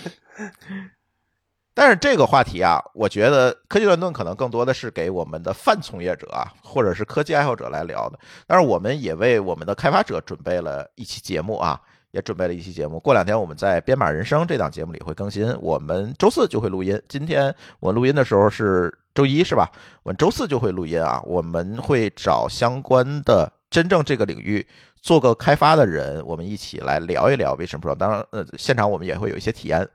但是这个话题啊，我觉得科技乱炖可能更多的是给我们的泛从业者啊，或者是科技爱好者来聊的。但是我们也为我们的开发者准备了一期节目啊，也准备了一期节目。过两天我们在《编码人生》这档节目里会更新，我们周四就会录音。今天我录音的时候是周一，是吧？我们周四就会录音啊，我们会找相关的真正这个领域做个开发的人，我们一起来聊一聊 Vision Pro。当然，呃，现场我们也会有一些体验。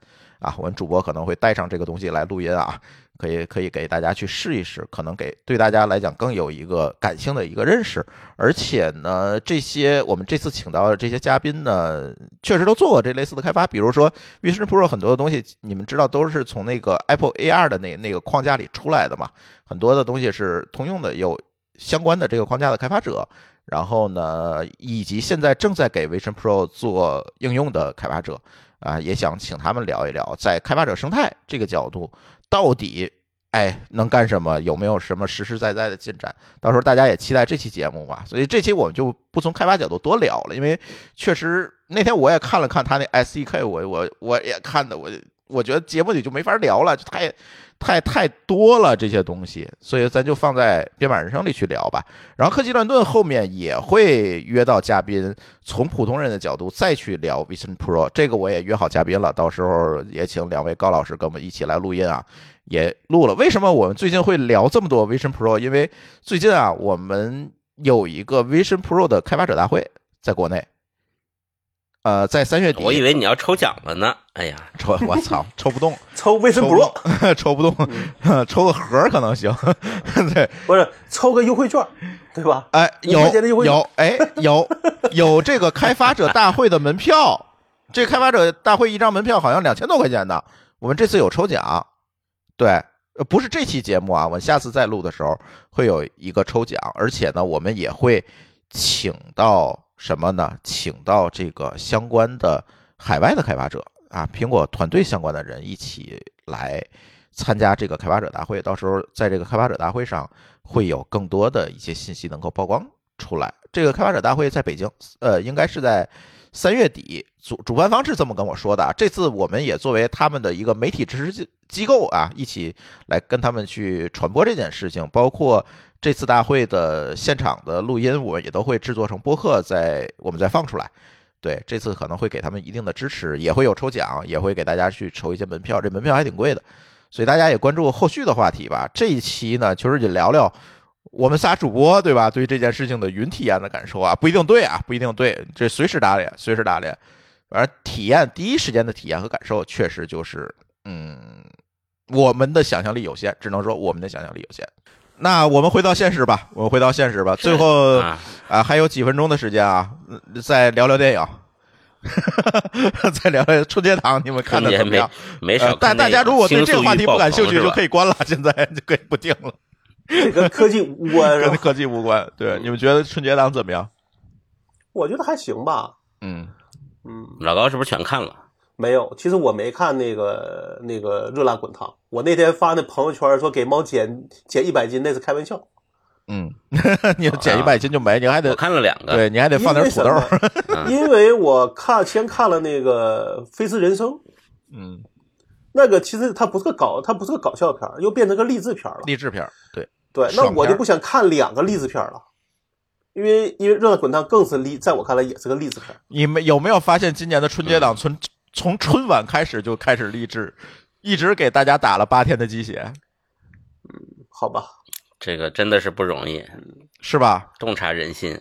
啊，我们主播可能会带上这个东西来录音啊，可以可以给大家去试一试，可能给对大家来讲更有一个感性的一个认识。而且呢，这些我们这次请到的这些嘉宾呢，确实都做过这类似的开发，比如说 Vision Pro 很多的东西，你们知道都是从那个 Apple AR 的那那个框架里出来的嘛，很多的东西是通用的，有相关的这个框架的开发者。然后呢，以及现在正在给 Vision Pro 做应用的开发者啊，也想请他们聊一聊，在开发者生态这个角度，到底哎能干什么，有没有什么实实在在的进展？到时候大家也期待这期节目吧。所以这期我们就不从开发角度多聊了，因为确实那天我也看了看他那 S E K，我我我也看的，我我觉得节目里就没法聊了，就太。太太多了这些东西，所以咱就放在编码人生里去聊吧。然后科技乱炖后面也会约到嘉宾，从普通人的角度再去聊 Vision Pro。这个我也约好嘉宾了，到时候也请两位高老师跟我们一起来录音啊，也录了。为什么我们最近会聊这么多 Vision Pro？因为最近啊，我们有一个 Vision Pro 的开发者大会在国内。呃，在三月底，我以为你要抽奖了呢。哎呀，抽我操，抽不动，抽卫生抽不动，抽不动，抽个盒儿可能行。对，不是抽个优惠券，对吧？哎，有有，哎，有有这个开发者大会的门票，这开发者大会一张门票好像两千多块钱呢。我们这次有抽奖，对，呃不是这期节目啊，我下次再录的时候会有一个抽奖，而且呢，我们也会请到什么呢？请到这个相关的海外的开发者啊，苹果团队相关的人一起来参加这个开发者大会。到时候在这个开发者大会上会有更多的一些信息能够曝光出来。这个开发者大会在北京，呃，应该是在三月底。主主办方是这么跟我说的啊。这次我们也作为他们的一个媒体支持机机构啊，一起来跟他们去传播这件事情，包括这次大会的现场的录音，我们也都会制作成播客，在我们再放出来。对，这次可能会给他们一定的支持，也会有抽奖，也会给大家去抽一些门票，这门票还挺贵的，所以大家也关注后续的话题吧。这一期呢，就是也聊聊我们仨主播对吧，对这件事情的云体验的感受啊，不一定对啊，不一定对，这随时打脸，随时打脸。反正体验第一时间的体验和感受，确实就是，嗯，我们的想象力有限，只能说我们的想象力有限。那我们回到现实吧，我们回到现实吧。最后啊，啊，还有几分钟的时间啊，嗯再聊聊电影，再聊聊春节档，你们看的怎么样？没事呃，但大家如果对这个话题不感兴趣，就可以关了，现在就可以不听了，这跟科技无关？跟科技无关。对，你们觉得春节档怎么样？我觉得还行吧。嗯，嗯，老高是不是全看了？没有，其实我没看那个那个热辣滚烫。我那天发那朋友圈说给猫减减一百斤，那是开玩笑。嗯，你减一百斤就没，你还我得看了两个，对，你还得放点土豆因。为因为我看先看了那个《飞驰人生》，嗯，那个其实它不是个搞，它不是个搞笑片，又变成个励志片了。励志片，对，对，那我就不想看两个励志片了，因为因为《热辣滚烫》更是励，在我看来也是个励志片。你们有没有发现今年的春节档从从春晚开始就开始励志，一直给大家打了八天的鸡血，嗯好吧，这个真的是不容易，是吧？洞察人心。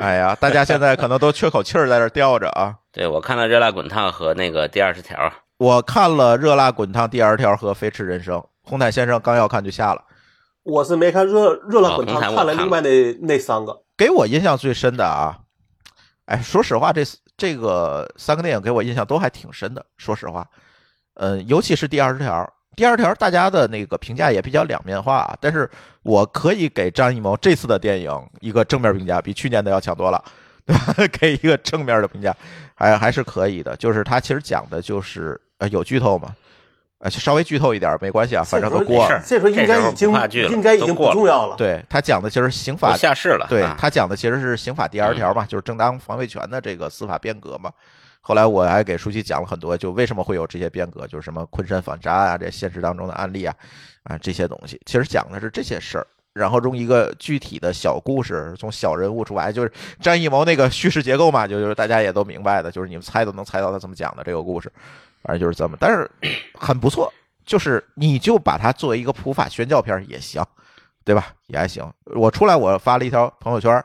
哎呀，大家现在可能都缺口气儿在这吊着啊。对我看了《热辣滚烫》和那个第二十条，我看了《热辣滚烫》第二条和《飞驰人生》，红毯先生刚要看就下了。我是没看热热辣滚烫，看了另外那那三个。给我印象最深的啊，哎，说实话，这这个三个电影给我印象都还挺深的。说实话，嗯，尤其是第二十条，第二条大家的那个评价也比较两面化啊，但是我可以给张艺谋这次的电影一个正面评价，比去年的要强多了。对吧？给一个正面的评价，还还是可以的。就是他其实讲的就是呃有剧透吗，呃稍微剧透一点没关系啊，反正都过了。这时候应该已经应该已经不重要了。对他讲的其实刑法下市了，对他讲的其实是刑法第二条嘛，就是正当防卫权的这个司法变革嘛。后来我还给舒淇讲了很多，就为什么会有这些变革，就是什么昆山反杀啊，这现实当中的案例啊，啊这些东西，其实讲的是这些事儿。然后用一个具体的小故事，从小人物出来，就是张艺谋那个叙事结构嘛，就就是大家也都明白的，就是你们猜都能猜到他怎么讲的这个故事，反正就是这么。但是 很不错，就是你就把它作为一个普法宣教片也行，对吧？也还行。我出来我发了一条朋友圈，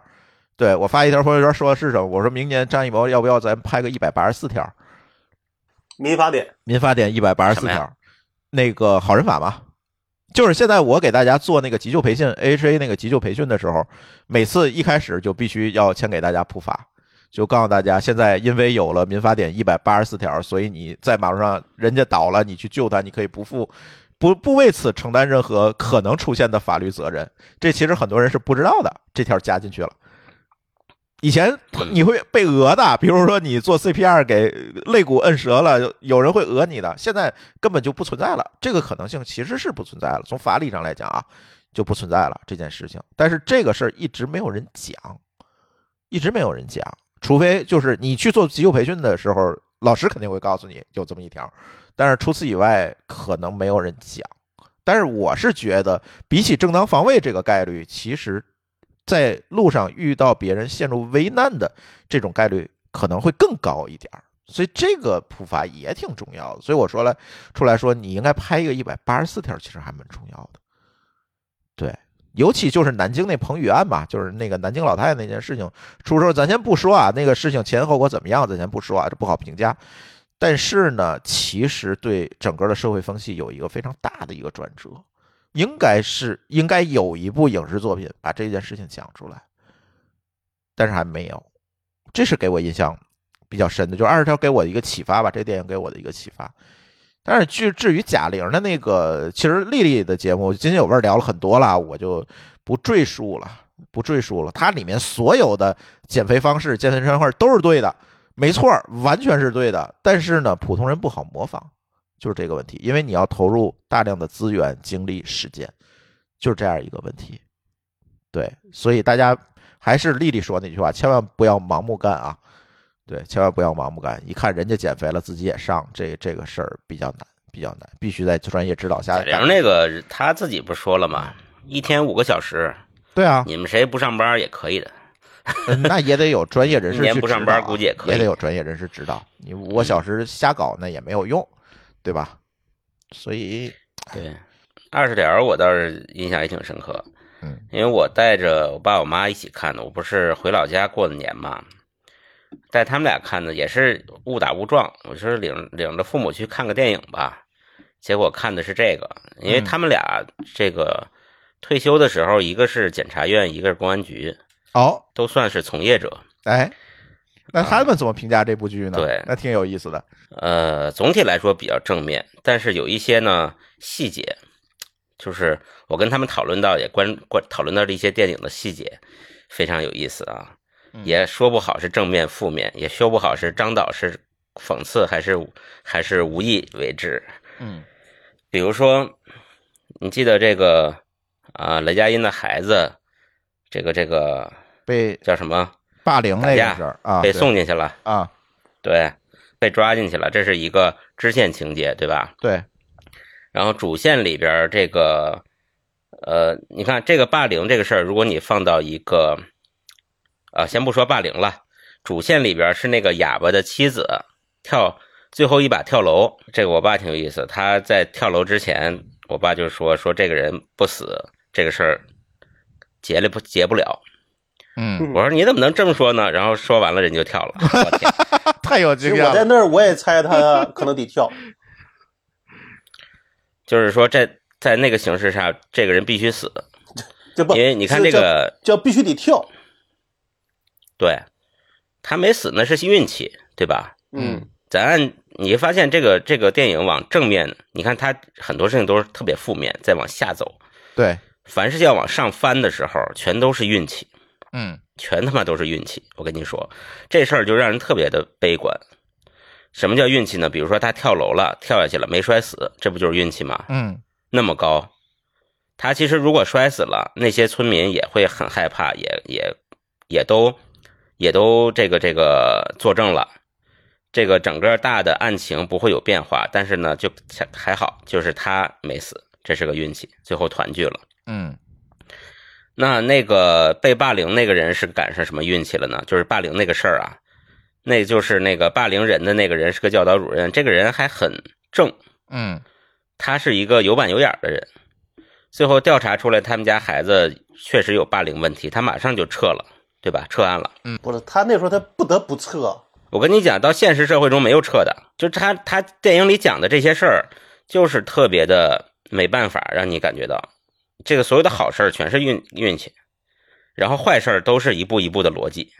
对我发一条朋友圈说的是什么？我说明年张艺谋要不要咱拍个一百八十四条民法典？民法典一百八十四条，那个好人法嘛。就是现在，我给大家做那个急救培训，AHA 那个急救培训的时候，每次一开始就必须要先给大家普法，就告诉大家，现在因为有了民法典一百八十四条，所以你在马路上人家倒了，你去救他，你可以不负，不不为此承担任何可能出现的法律责任。这其实很多人是不知道的，这条加进去了。以前你会被讹的，比如说你做 CPR 给肋骨摁折了，有人会讹你的。现在根本就不存在了，这个可能性其实是不存在了。从法理上来讲啊，就不存在了这件事情。但是这个事儿一直没有人讲，一直没有人讲，除非就是你去做急救培训的时候，老师肯定会告诉你有这么一条，但是除此以外，可能没有人讲。但是我是觉得，比起正当防卫这个概率，其实。在路上遇到别人陷入危难的这种概率可能会更高一点，所以这个普法也挺重要的。所以我说了出来说，你应该拍一个一百八十四条，其实还蛮重要的。对，尤其就是南京那彭宇案嘛，就是那个南京老太太那件事情出事，咱先不说啊，那个事情前因后果怎么样，咱先不说啊，这不好评价。但是呢，其实对整个的社会风气有一个非常大的一个转折。应该是应该有一部影视作品把这件事情讲出来，但是还没有，这是给我印象比较深的，就二十条给我的一个启发吧。这电影给我的一个启发。但是，至至于贾玲的那个，其实丽丽的节目津津有味聊了很多了，我就不赘述了，不赘述了。它里面所有的减肥方式、健身方式都是对的，没错，完全是对的。但是呢，普通人不好模仿。就是这个问题，因为你要投入大量的资源、精力、时间，就是这样一个问题。对，所以大家还是丽丽说那句话，千万不要盲目干啊！对，千万不要盲目干。一看人家减肥了，自己也上，这这个事儿比较难，比较难，必须在专业指导下。然后那个他自己不说了吗？一天五个小时。对啊，你们谁不上班也可以的。那也得有专业人士去指导。不上班估计也可以，也得有专业人士指导。你五个小时瞎搞，那也没有用。对吧？所以对二十条我倒是印象也挺深刻，嗯，因为我带着我爸我妈一起看的，我不是回老家过的年嘛，带他们俩看的也是误打误撞，我说领领着父母去看个电影吧，结果看的是这个，因为他们俩这个退休的时候，一个是检察院，一个是公安局，哦，都算是从业者，哎。那他们怎么评价这部剧呢？对，那挺有意思的。呃，总体来说比较正面，但是有一些呢细节，就是我跟他们讨论到也关关讨论到了一些电影的细节，非常有意思啊。也说不好是正面负面，也说不好是张导是讽刺还是还是无意为之。嗯，比如说，你记得这个啊，雷佳音的孩子，这个这个被叫什么？霸凌那个事儿啊，被送进去了啊，对，被抓进去了，这是一个支线情节，对吧？对。然后主线里边这个，呃，你看这个霸凌这个事儿，如果你放到一个，啊，先不说霸凌了，主线里边是那个哑巴的妻子跳最后一把跳楼，这个我爸挺有意思，他在跳楼之前，我爸就说说这个人不死，这个事儿结了不结不了。嗯，我说你怎么能这么说呢？然后说完了，人就跳了。我天，太有经验了！我在那儿，我也猜他可能得跳。就是说，在在那个形势下，这个人必须死。这不，因为你看这个叫必须得跳。对，他没死那是运气，对吧？嗯，咱按你发现这个这个电影往正面，你看他很多事情都是特别负面，再往下走。对，凡是要往上翻的时候，全都是运气。嗯，全他妈都是运气。我跟你说，这事儿就让人特别的悲观。什么叫运气呢？比如说他跳楼了，跳下去了没摔死，这不就是运气吗？嗯那么高，他其实如果摔死了，那些村民也会很害怕，也也也都也都这个这个作证了。这个整个大的案情不会有变化，但是呢，就还好，就是他没死，这是个运气，最后团聚了。嗯那那个被霸凌那个人是赶上什么运气了呢？就是霸凌那个事儿啊，那就是那个霸凌人的那个人是个教导主任，这个人还很正，嗯他是一个有板有眼的人。最后调查出来，他们家孩子确实有霸凌问题，他马上就撤了，对吧？撤案了。嗯。不是他那时候他不得不撤，我跟你讲，到现实社会中没有撤的，就他他电影里讲的这些事儿，就是特别的没办法让你感觉到，这个所有的好事儿全是运运气，然后坏事儿都是一步一步的逻辑。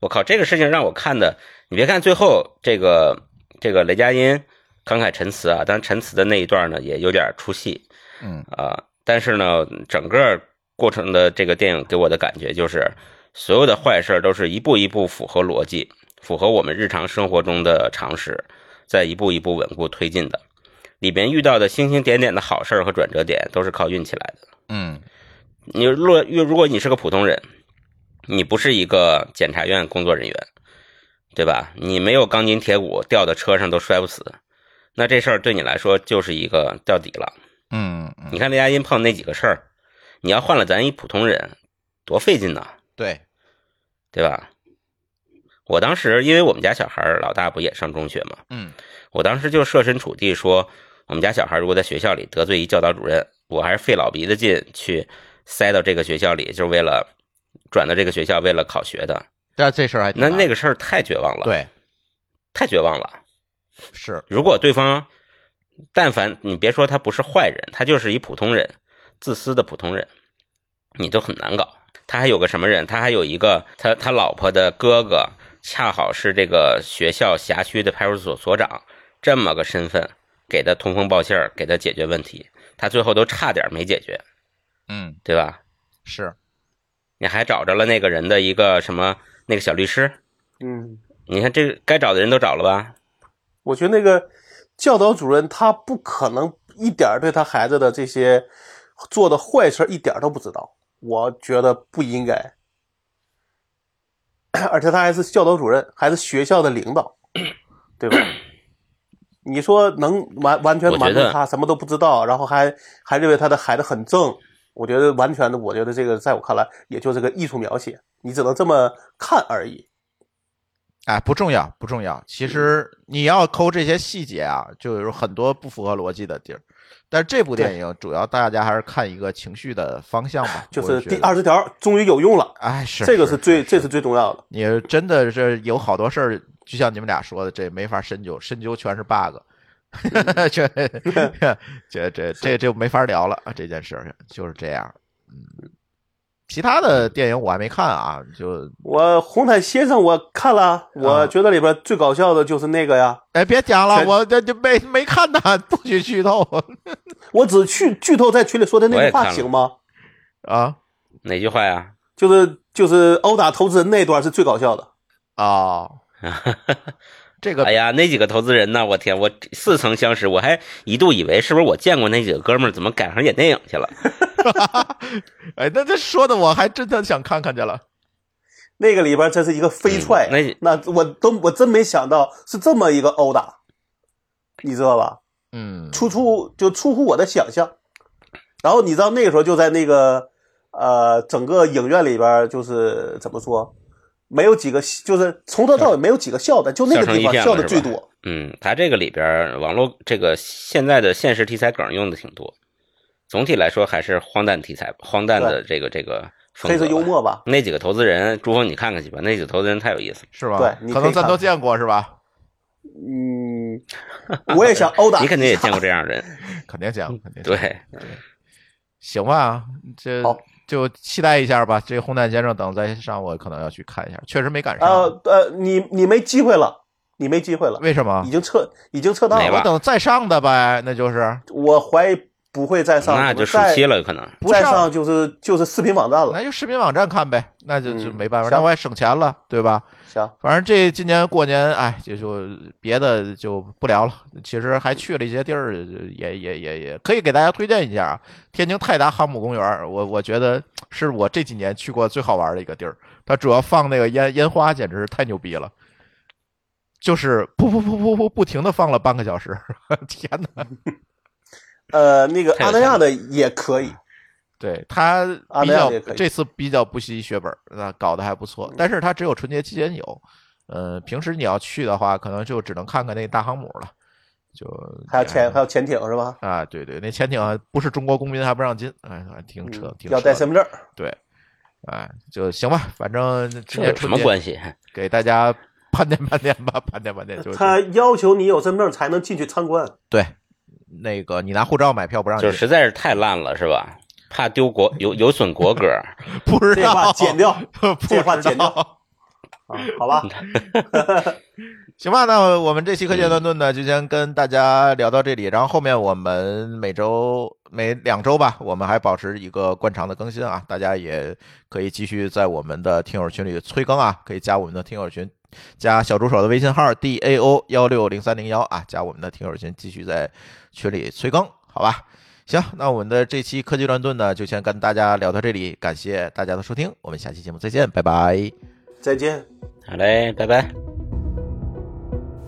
我靠，这个事情让我看的，你别看最后这个这个雷佳音慷慨陈词啊，但陈词的那一段呢也有点出戏。嗯。啊、但是呢，整个过程的这个电影给我的感觉就是，所有的坏事都是一步一步符合逻辑，符合我们日常生活中的常识，在一步一步稳固推进的。里边遇到的星星点点的好事儿和转折点，都是靠运气来的。嗯你若如果你是个普通人，你不是一个检察院工作人员，对吧？你没有钢筋铁骨，掉到车上都摔不死，那这事儿对你来说就是一个掉底了。嗯嗯，你看雷佳音碰那几个事儿，你要换了咱一普通人，多费劲呐，对，对吧？我当时因为我们家小孩老大不也上中学嘛，嗯我当时就设身处地说，我们家小孩如果在学校里得罪一教导主任，我还是费老鼻子劲去塞到这个学校里，就是为了转到这个学校，为了考学的。但这事儿还那那个事儿太绝望了，，对太绝望了。是如果对方，但凡你别说他不是坏人，他就是一普通人，自私的普通人，你都很难搞。他还有个什么人？他还有一个他他老婆的哥哥，恰好是这个学校辖区的派出所所长，这么个身份，给他通风报信儿，给他解决问题，他最后都差点没解决，嗯对吧？是你还找着了那个人的一个什么那个小律师，嗯，你看这该找的人都找了吧？我觉得那个教导主任他不可能一点儿对他孩子的这些做的坏事儿一点儿都不知道，我觉得不应该。而且他还是教导主任，还是学校的领导，对吧？你说能完完全我觉得瞒着他，什么都不知道，然后还还认为他的孩子很正，我觉得完全的，我觉得这个在我看来也就是个艺术描写，你只能这么看而已。哎，不重要，不重要。其实你要抠这些细节啊，就有很多不符合逻辑的地儿。但是这部电影主要大家还是看一个情绪的方向吧，就是第二十条终于有用了，哎，是这个是是最这是最重要的。你真的是有好多事儿，就像你们俩说的，这没法深究，深究全是 bug，这这这这就没法聊了啊！这件事儿就是这样。嗯，其他的电影我还没看啊，就我红毯先生我看了，我啊觉得里边最搞笑的就是那个呀，哎，别讲了，我这这没没看呢，不许剧透 我只去剧透在群里说的那句话行吗？啊哪句话呀？就是就是殴打投资人那段是最搞笑的。哦，这个哎呀，那几个投资人呢？我天，我似曾相识，我还一度以为是不是我见过那几个哥们儿，怎么赶上演电影去了？哎，那这说的我还真的想看看去了。那个里边真是一个飞踹，嗯那那我都我真没想到是这么一个殴打，你知道吧？嗯，出出就出乎我的想象。然后你知道那个时候就在那个呃整个影院里边就是怎么说，没有几个就是从头到尾没有几个笑的，就那个地方笑的最多。嗯，他这个里边网络这个现在的现实题材梗用的挺多，总体来说还是荒诞题材，荒诞的这个这个黑色幽。默吧，那几个投资人，朱峰你看看去吧，那几个投资人太有意思了。是吧？对你可能咱都见过是吧？嗯，我也想殴打 你肯定也见过这样的人，肯定见过，肯定。对，行吧，这好就期待一下吧。这个红毯先生等再上，我可能要去看一下，确实没赶上。呃呃，你你没机会了，你没机会了，为什么已？经撤已经撤档了了。我等再上的呗，那就是我怀疑不会再上，那就暑再期了，可能。再不上上就是就是视频网站了。那就视频网站看呗，那就就嗯没办法，行那我也省钱了，对吧？行，反正这今年过年，哎，就就别的就不聊了。其实还去了一些地儿，也也也也可以给大家推荐一下啊。天津泰达航母公园，我我觉得是我这几年去过最好玩的一个地儿。它主要放那个烟烟花，简直是太牛逼了，就是噗噗噗噗噗不停的放了半个小时，天哪！呃，那个阿那亚的也可以，对他啊比较这次比较不惜血本儿，那搞得还不错。但是它只有春节期间有，呃，平时你要去的话，可能就只能看看那大航母了。就还有潜还有潜艇是吧？啊，对对，那潜艇不是中国公民还不让进，哎，还挺扯，要带身份证。对，哎，就行吧，反正今这有什年春节么关系？给大家盘点盘点吧，盘点盘点就是他要求你有身份证才能进去参观。对，那个你拿护照买票不让进，就实在是太烂了，是吧？怕丢国有有损国歌。不知这话道剪掉，不这话知剪掉好吧，行吧，那我们这期科技乱炖呢，就先跟大家聊到这里。然后后面我们每周每两周吧，我们还保持一个惯常的更新啊，大家也可以继续在我们的听友群里催更啊，可以加我们的听友群，加小助手的微信号 d a o 幺六零三零幺啊，加我们的听友群，继续在群里催更，好吧？行，那我们的这期科技乱炖呢，就先跟大家聊到这里，感谢大家的收听，我们下期节目再见，拜拜。再见。好嘞，拜拜。